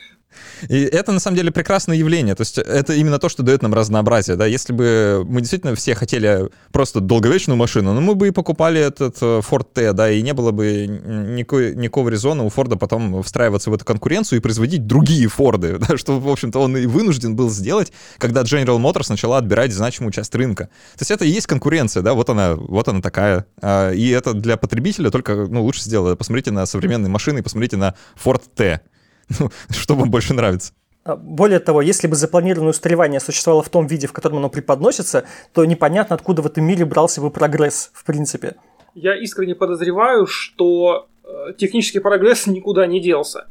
И это, на самом деле, прекрасное явление. То есть это именно то, что дает нам разнообразие. Да? Если бы мы действительно все хотели просто долговечную машину, ну, мы бы и покупали этот э, Ford T, да, и не было бы никакой, никакого резона у Форда потом встраиваться в эту конкуренцию и производить другие Форды, да, что, в общем-то, он и вынужден был сделать, когда General Motors начала отбирать значимую часть рынка. То есть это и есть конкуренция, да, вот она, вот она такая. А, и это для потребителя только ну, лучше сделано. Посмотрите на современные машины посмотрите на Ford T ну, что вам больше нравится? А, более того, если бы запланированное устаревание существовало в том виде, в котором оно преподносится, то непонятно, откуда в этом мире брался бы прогресс, в принципе. Я искренне подозреваю, что э, технический прогресс никуда не делся,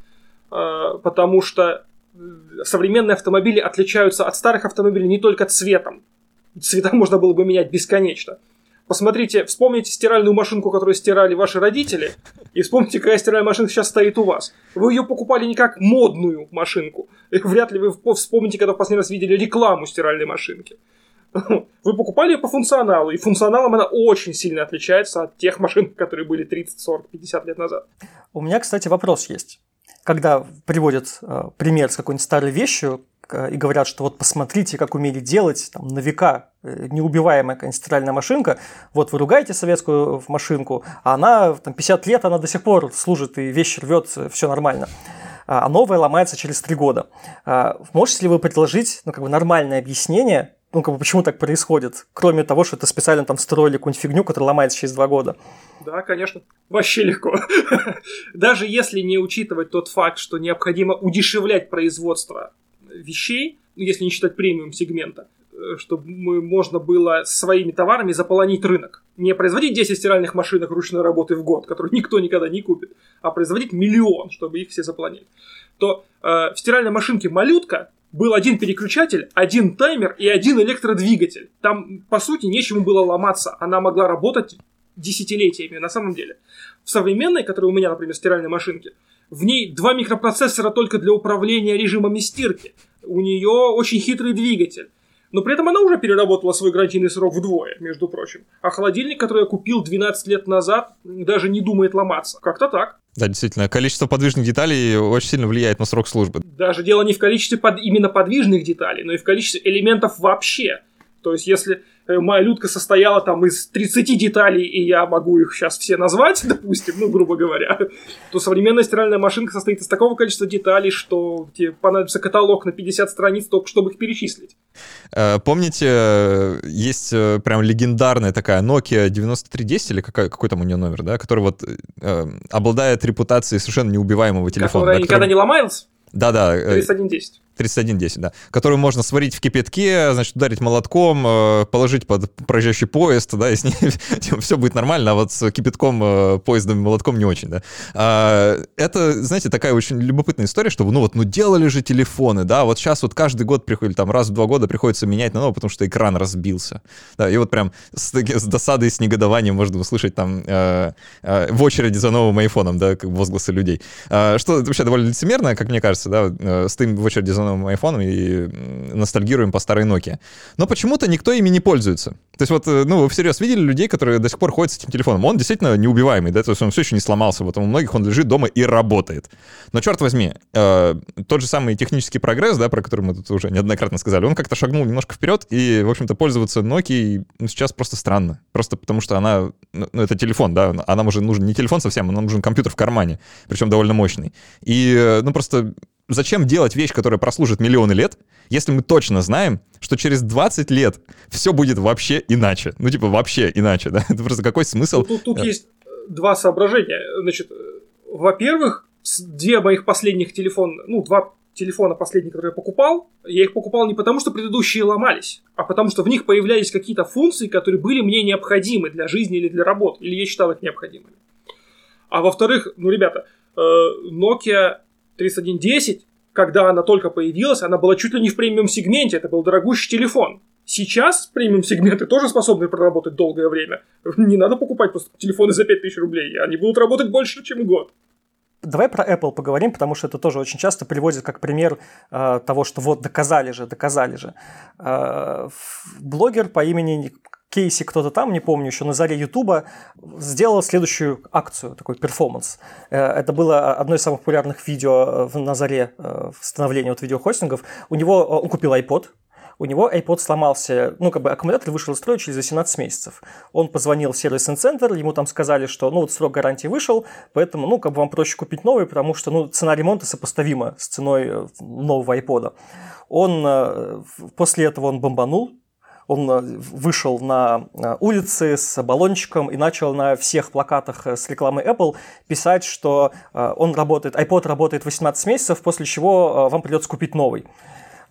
э, потому что э, современные автомобили отличаются от старых автомобилей не только цветом. Цвета можно было бы менять бесконечно. Посмотрите, вспомните стиральную машинку, которую стирали ваши родители, и вспомните, какая стиральная машинка сейчас стоит у вас. Вы ее покупали не как модную машинку. И вряд ли вы вспомните, когда в последний раз видели рекламу стиральной машинки. Вы покупали ее по функционалу, и функционалом она очень сильно отличается от тех машин, которые были 30, 40, 50 лет назад. У меня, кстати, вопрос есть. Когда приводят э, пример с какой-нибудь старой вещью, и говорят, что вот посмотрите, как умели делать там, на века э, неубиваемая какая-нибудь машинка, вот вы ругаете советскую машинку, а она там 50 лет, она до сих пор служит и вещь рвет, все нормально. А, а новая ломается через 3 года. А, можете ли вы предложить ну, как бы нормальное объяснение, ну, как бы, почему так происходит, кроме того, что это специально там строили какую-нибудь фигню, которая ломается через два года? Да, конечно. Вообще легко. Даже если не учитывать тот факт, что необходимо удешевлять производство вещей, ну, если не считать премиум сегмента, э, чтобы можно было своими товарами заполонить рынок. Не производить 10 стиральных машинок ручной работы в год, которые никто никогда не купит, а производить миллион, чтобы их все заполонить. То э, в стиральной машинке малютка был один переключатель, один таймер и один электродвигатель. Там, по сути, нечему было ломаться. Она могла работать десятилетиями на самом деле. В современной, которая у меня, например, стиральной машинке, в ней два микропроцессора только для управления режимами стирки. У нее очень хитрый двигатель. Но при этом она уже переработала свой гарантийный срок вдвое, между прочим. А холодильник, который я купил 12 лет назад, даже не думает ломаться. Как-то так. Да, действительно, количество подвижных деталей очень сильно влияет на срок службы. Даже дело не в количестве под... именно подвижных деталей, но и в количестве элементов вообще. То есть, если моя людка состояла там из 30 деталей, и я могу их сейчас все назвать, допустим, ну, грубо говоря, то современная стиральная машинка состоит из такого количества деталей, что тебе понадобится каталог на 50 страниц только чтобы их перечислить. Э, помните, есть э, прям легендарная такая Nokia 9310, или какой, какой там у нее номер, да, который вот э, обладает репутацией совершенно неубиваемого телефона. Которая да, никогда который... не ломается? Да-да. 3110. 3110, да, который можно сварить в кипятке, значит, ударить молотком, э, положить под проезжающий поезд, да, и с ней все будет нормально, а вот с кипятком, э, поездом и молотком не очень, да. А, это, знаете, такая очень любопытная история, что, ну вот, ну делали же телефоны, да, вот сейчас вот каждый год приходит, там, раз в два года приходится менять на новый, потому что экран разбился, да, и вот прям с, с досадой с негодованием можно услышать там э, в очереди за новым айфоном, да, возгласы людей. А, что вообще довольно лицемерно, как мне кажется, да, э, стоим в очереди за новым айфоном и ностальгируем по старой Nokia. Но почему-то никто ими не пользуется. То есть вот, э, ну, вы всерьез видели людей, которые до сих пор ходят с этим телефоном. Он действительно неубиваемый, да, то есть он все еще не сломался. Вот у многих он лежит дома и работает. Но черт возьми, э, тот же самый технический прогресс, да, про который мы тут уже неоднократно сказали, он как-то шагнул немножко вперед, и, в общем-то, пользоваться Nokia ну, сейчас просто странно. Просто потому что она, ну, ну это телефон, да, а нам уже нужен не телефон совсем, а нам нужен компьютер в кармане, причем довольно мощный. И, э, ну, просто зачем делать вещь, которая прослужит миллионы лет, если мы точно знаем, что через 20 лет все будет вообще иначе? Ну, типа, вообще иначе, да? Это просто какой смысл? Тут, тут, тут есть два соображения. Значит, во-первых, две моих последних телефона, ну, два телефона последних, которые я покупал, я их покупал не потому, что предыдущие ломались, а потому что в них появлялись какие-то функции, которые были мне необходимы для жизни или для работы, или я считал их необходимыми. А во-вторых, ну, ребята, э, Nokia 3110, когда она только появилась, она была чуть ли не в премиум-сегменте, это был дорогущий телефон. Сейчас премиум-сегменты тоже способны проработать долгое время. Не надо покупать просто телефоны за 5000 рублей, они будут работать больше, чем год. Давай про Apple поговорим, потому что это тоже очень часто приводит как пример э, того, что вот доказали же, доказали же. Э, блогер по имени Кейси, кто-то там, не помню, еще на заре Ютуба, сделал следующую акцию, такой перформанс. Э, это было одно из самых популярных видео на заре становления вот видеохостингов. У него, он купил iPod, у него iPod сломался, ну, как бы аккумулятор вышел из строя через 18 месяцев. Он позвонил в сервисный центр, ему там сказали, что, ну, вот срок гарантии вышел, поэтому, ну, как бы вам проще купить новый, потому что, ну, цена ремонта сопоставима с ценой э, нового iPod. Он, э, после этого он бомбанул, он э, вышел на улицы с баллончиком и начал на всех плакатах с рекламой Apple писать, что он работает, iPod работает 18 месяцев, после чего вам придется купить новый.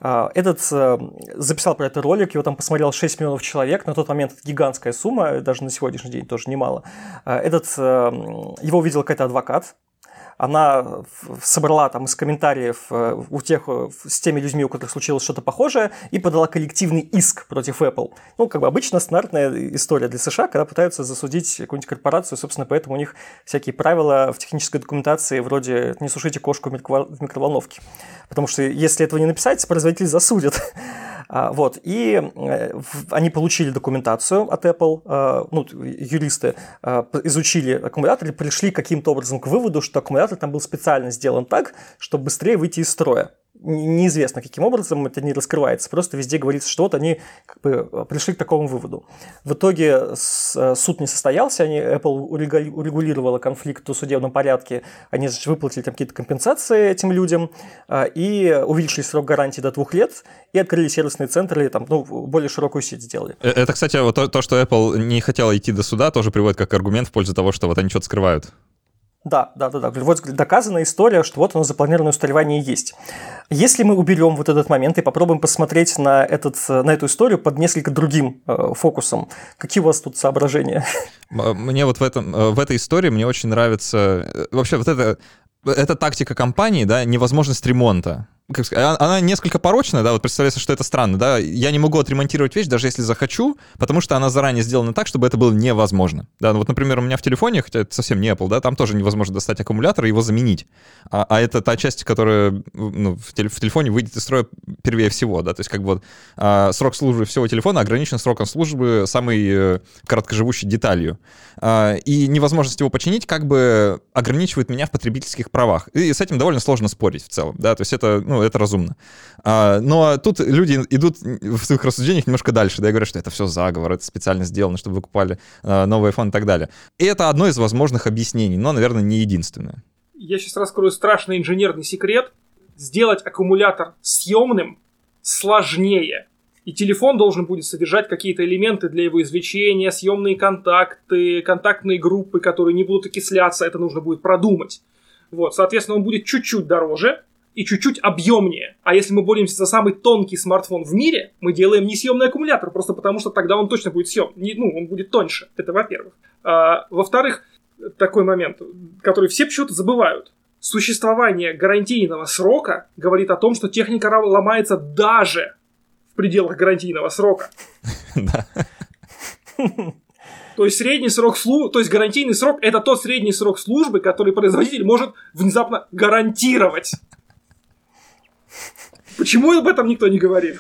Этот э, записал про это ролик, его там посмотрел 6 миллионов человек, на тот момент это гигантская сумма, даже на сегодняшний день тоже немало. Этот, э, его увидел какой-то адвокат, она собрала там из комментариев э, у тех, с теми людьми, у которых случилось что-то похожее, и подала коллективный иск против Apple. Ну, как бы обычно стандартная история для США, когда пытаются засудить какую-нибудь корпорацию, собственно, поэтому у них всякие правила в технической документации вроде «не сушите кошку в микроволновке». Потому что если этого не написать, производитель засудит. А, вот, и они получили документацию от Apple, а, ну, юристы а, изучили аккумулятор и пришли каким-то образом к выводу, что аккумулятор там был специально сделан так, чтобы быстрее выйти из строя неизвестно каким образом, это не раскрывается, просто везде говорится, что вот они как бы э, пришли к такому выводу. В итоге э, суд не состоялся, они, Apple урегулировала конфликт в судебном порядке, они значит, выплатили там какие-то компенсации этим людям э, и увеличили срок гарантии до двух лет и открыли сервисные центры, там, ну, более широкую сеть сделали. Это, кстати, вот то, то, что Apple не хотела идти до суда, тоже приводит как аргумент в пользу того, что вот они что-то скрывают. Да, да, да, да. Вот доказана история, что вот оно запланированное устаревание есть. Если мы уберем вот этот момент и попробуем посмотреть на, этот, на эту историю под несколько другим э, фокусом, какие у вас тут соображения? Мне вот в, этом, э, в этой истории мне очень нравится... Э, вообще вот это, эта тактика компании, да, невозможность ремонта как сказать, она несколько порочная, да, вот представляется, что это странно, да, я не могу отремонтировать вещь, даже если захочу, потому что она заранее сделана так, чтобы это было невозможно. Да, ну вот, например, у меня в телефоне, хотя это совсем не Apple, да, там тоже невозможно достать аккумулятор и его заменить. А, а это та часть, которая ну, в, теле, в телефоне выйдет из строя первее всего, да, то есть как бы вот а, срок службы всего телефона ограничен сроком службы самой э, короткоживущей деталью. А, и невозможность его починить как бы ограничивает меня в потребительских правах. И с этим довольно сложно спорить в целом, да, то есть это, ну, это разумно. А, но тут люди идут в своих рассуждениях немножко дальше, да, и говорят, что это все заговор, это специально сделано, чтобы вы покупали а, новый iPhone и так далее. И это одно из возможных объяснений, но, наверное, не единственное. Я сейчас раскрою страшный инженерный секрет. Сделать аккумулятор съемным сложнее. И телефон должен будет содержать какие-то элементы для его извлечения, съемные контакты, контактные группы, которые не будут окисляться, это нужно будет продумать. Вот, соответственно, он будет чуть-чуть дороже, и чуть-чуть объемнее. А если мы боремся за самый тонкий смартфон в мире, мы делаем несъемный аккумулятор, просто потому что тогда он точно будет съем. Не, ну, он будет тоньше. Это во-первых. А, во-вторых, такой момент, который все почему-то забывают. Существование гарантийного срока говорит о том, что техника ломается даже в пределах гарантийного срока. То есть средний срок службы, то есть гарантийный срок это тот средний срок службы, который производитель может внезапно гарантировать. Почему об этом никто не говорит?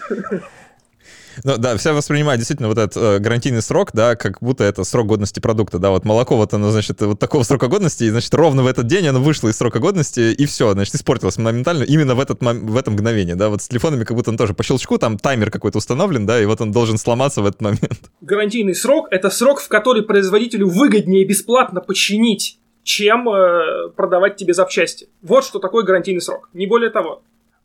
Ну, да, все воспринимают действительно вот этот э, гарантийный срок, да, как будто это срок годности продукта, да, вот молоко вот оно, значит, вот такого срока годности, и, значит, ровно в этот день оно вышло из срока годности, и все, значит, испортилось моментально именно в, этот, в это мгновение, да, вот с телефонами как будто он тоже по щелчку, там таймер какой-то установлен, да, и вот он должен сломаться в этот момент. Гарантийный срок — это срок, в который производителю выгоднее бесплатно починить, чем э, продавать тебе запчасти. Вот что такое гарантийный срок, не более того.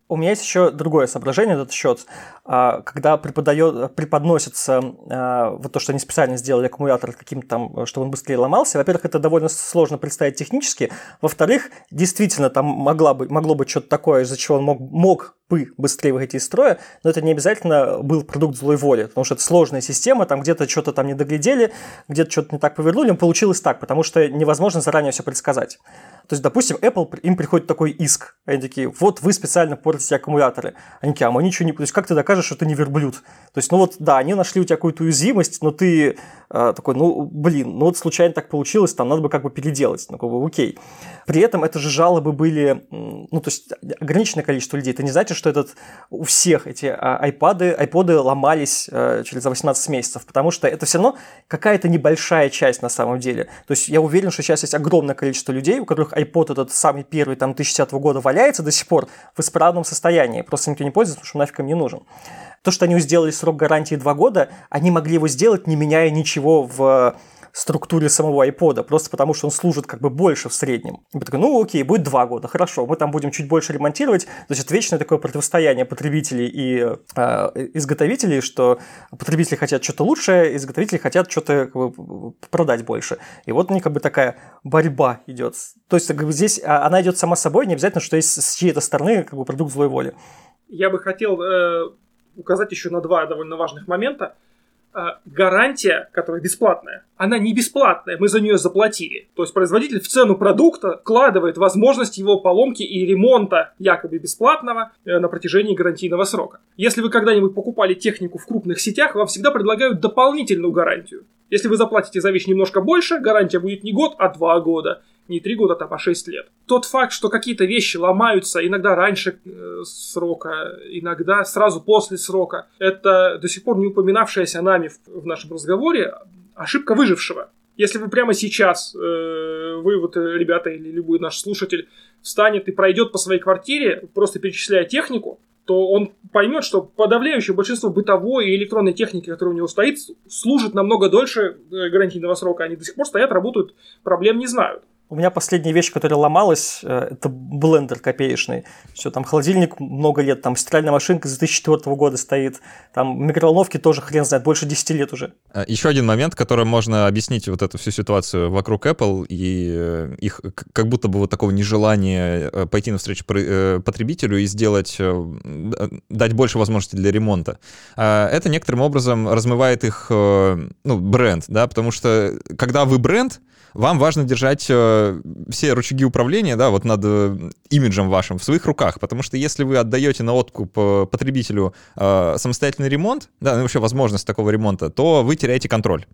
У меня есть еще другое соображение на этот счет. А, когда преподает, преподносится а, вот то, что они специально сделали аккумулятор каким-то там, чтобы он быстрее ломался, во-первых, это довольно сложно представить технически. Во-вторых, действительно, там могла бы, могло быть что-то такое, из-за чего он мог, мог бы быстрее выйти из строя, но это не обязательно был продукт злой воли, потому что это сложная система, там где-то что-то там не доглядели, где-то что-то не так повернули, получилось так, потому что невозможно заранее все предсказать. То есть, допустим, Apple, им приходит такой иск. Они такие, вот вы специально портите аккумуляторы. Они такие, а мы ничего не... То есть, как ты докажешь, что ты не верблюд? То есть, ну вот, да, они нашли у тебя какую-то уязвимость, но ты такой, ну, блин, ну вот случайно так получилось, там надо бы как бы переделать. Ну, как бы, окей. При этом это же жалобы были, ну, то есть ограниченное количество людей. Это не значит, что этот, у всех эти айпады, айподы ломались э, через 18 месяцев, потому что это все равно какая-то небольшая часть на самом деле. То есть я уверен, что сейчас есть огромное количество людей, у которых iPod этот самый первый, там, 2010 года валяется до сих пор в исправном состоянии. Просто никто не пользуется, потому что нафиг им не нужен. То, что они сделали срок гарантии 2 года, они могли его сделать, не меняя ничего в структуре самого iPod, просто потому что он служит как бы больше в среднем. И такой, ну окей, будет два года, хорошо, мы там будем чуть больше ремонтировать. Значит, вечное такое противостояние потребителей и э, изготовителей, что потребители хотят что-то лучшее, изготовители хотят что-то как бы, продать больше. И вот у них как бы такая борьба идет. То есть как бы, здесь а, она идет сама собой, не обязательно, что есть с чьей-то стороны как бы продукт злой воли. Я бы хотел э, указать еще на два довольно важных момента. А, гарантия, которая бесплатная, она не бесплатная, мы за нее заплатили. То есть производитель в цену продукта вкладывает возможность его поломки и ремонта якобы бесплатного э, на протяжении гарантийного срока. Если вы когда-нибудь покупали технику в крупных сетях, вам всегда предлагают дополнительную гарантию. Если вы заплатите за вещь немножко больше, гарантия будет не год, а два года не три года, там, а шесть лет. Тот факт, что какие-то вещи ломаются иногда раньше э, срока, иногда сразу после срока, это до сих пор не упоминавшаяся нами в, в нашем разговоре ошибка выжившего. Если вы прямо сейчас, э, вы вот, э, ребята, или любой наш слушатель, встанет и пройдет по своей квартире, просто перечисляя технику, то он поймет, что подавляющее большинство бытовой и электронной техники, которая у него стоит, служит намного дольше э, гарантийного срока. Они до сих пор стоят, работают, проблем не знают. У меня последняя вещь, которая ломалась, э, это блендер копеечный. Все, там холодильник много лет, там стиральная машинка с 2004 года стоит, там микроволновки тоже хрен знает, больше 10 лет уже. А, Еще один момент, которым можно объяснить вот эту всю ситуацию вокруг Apple и э, их как будто бы вот такого нежелания э, пойти навстречу потребителю и сделать, дать больше возможностей для ремонта. А, это некоторым образом размывает их ну, бренд, да, потому что когда вы бренд, вам важно держать э, все рычаги управления, да, вот над э, имиджем вашим в своих руках, потому что если вы отдаете на откуп э, потребителю самостоятельный ремонт, да, ну, вообще возможность такого ремонта, то вы теряете контроль.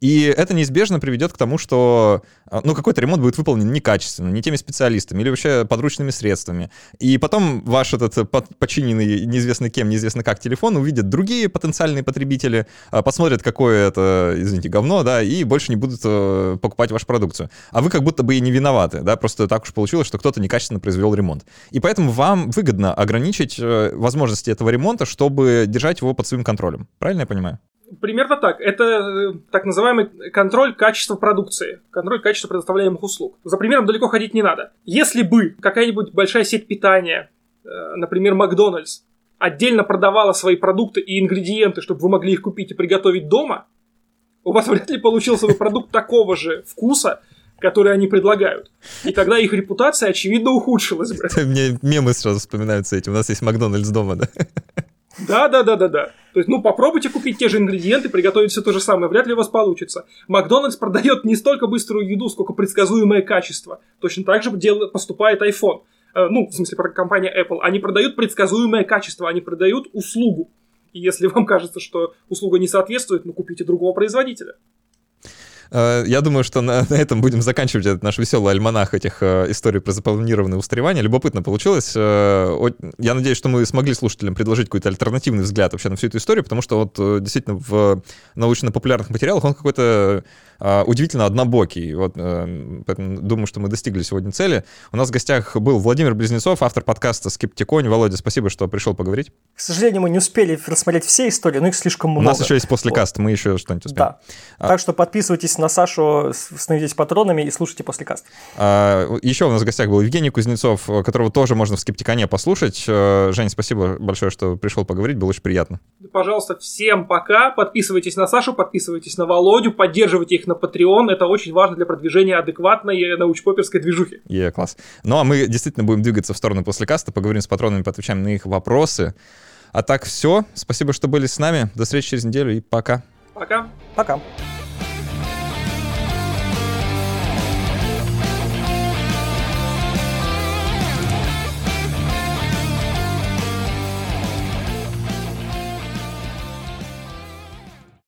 И это неизбежно приведет к тому, что ну, какой-то ремонт будет выполнен некачественно, не теми специалистами или вообще подручными средствами. И потом ваш этот подчиненный неизвестно кем, неизвестно как телефон увидят другие потенциальные потребители, посмотрят, какое это, извините, говно, да, и больше не будут покупать ваш вашу продукцию. А вы как будто бы и не виноваты, да, просто так уж получилось, что кто-то некачественно произвел ремонт. И поэтому вам выгодно ограничить э, возможности этого ремонта, чтобы держать его под своим контролем. Правильно я понимаю? Примерно так. Это э, так называемый контроль качества продукции, контроль качества предоставляемых услуг. За примером далеко ходить не надо. Если бы какая-нибудь большая сеть питания, э, например, Макдональдс, отдельно продавала свои продукты и ингредиенты, чтобы вы могли их купить и приготовить дома, у вас вряд ли получился бы продукт такого же вкуса, который они предлагают. И тогда их репутация, очевидно, ухудшилась бы. Мне мемы сразу вспоминаются эти. У нас есть Макдональдс дома, да? Да, да, да, да, да. То есть, ну, попробуйте купить те же ингредиенты, приготовить все то же самое, вряд ли у вас получится. Макдональдс продает не столько быструю еду, сколько предсказуемое качество. Точно так же поступает iPhone. Э, ну, в смысле, компания Apple. Они продают предсказуемое качество, они продают услугу. И если вам кажется, что услуга не соответствует, ну купите другого производителя. Э, я думаю, что на, на этом будем заканчивать этот наш веселый альманах этих э, историй про запланированное устаревание. Любопытно получилось. Э, я надеюсь, что мы смогли слушателям предложить какой-то альтернативный взгляд вообще на всю эту историю, потому что вот действительно в научно-популярных материалах он какой-то удивительно однобокий. Вот, поэтому думаю, что мы достигли сегодня цели. У нас в гостях был Владимир Близнецов, автор подкаста «Скептиконь». Володя, спасибо, что пришел поговорить. К сожалению, мы не успели рассмотреть все истории, но их слишком много. У нас еще есть послекаст, мы еще что-нибудь успеем. Да. Так что подписывайтесь на Сашу, становитесь патронами и слушайте послекаст. А, еще у нас в гостях был Евгений Кузнецов, которого тоже можно в «Скептиконе» послушать. Э, Жень, спасибо большое, что пришел поговорить, было очень приятно. Пожалуйста, всем пока. Подписывайтесь на Сашу, подписывайтесь на Володю, поддерживайте их на Patreon. Это очень важно для продвижения адекватной научпоперской движухи. Е, yeah, класс. Ну, а мы действительно будем двигаться в сторону после каста, поговорим с патронами, поотвечаем на их вопросы. А так все. Спасибо, что были с нами. До встречи через неделю и пока. Пока. Пока.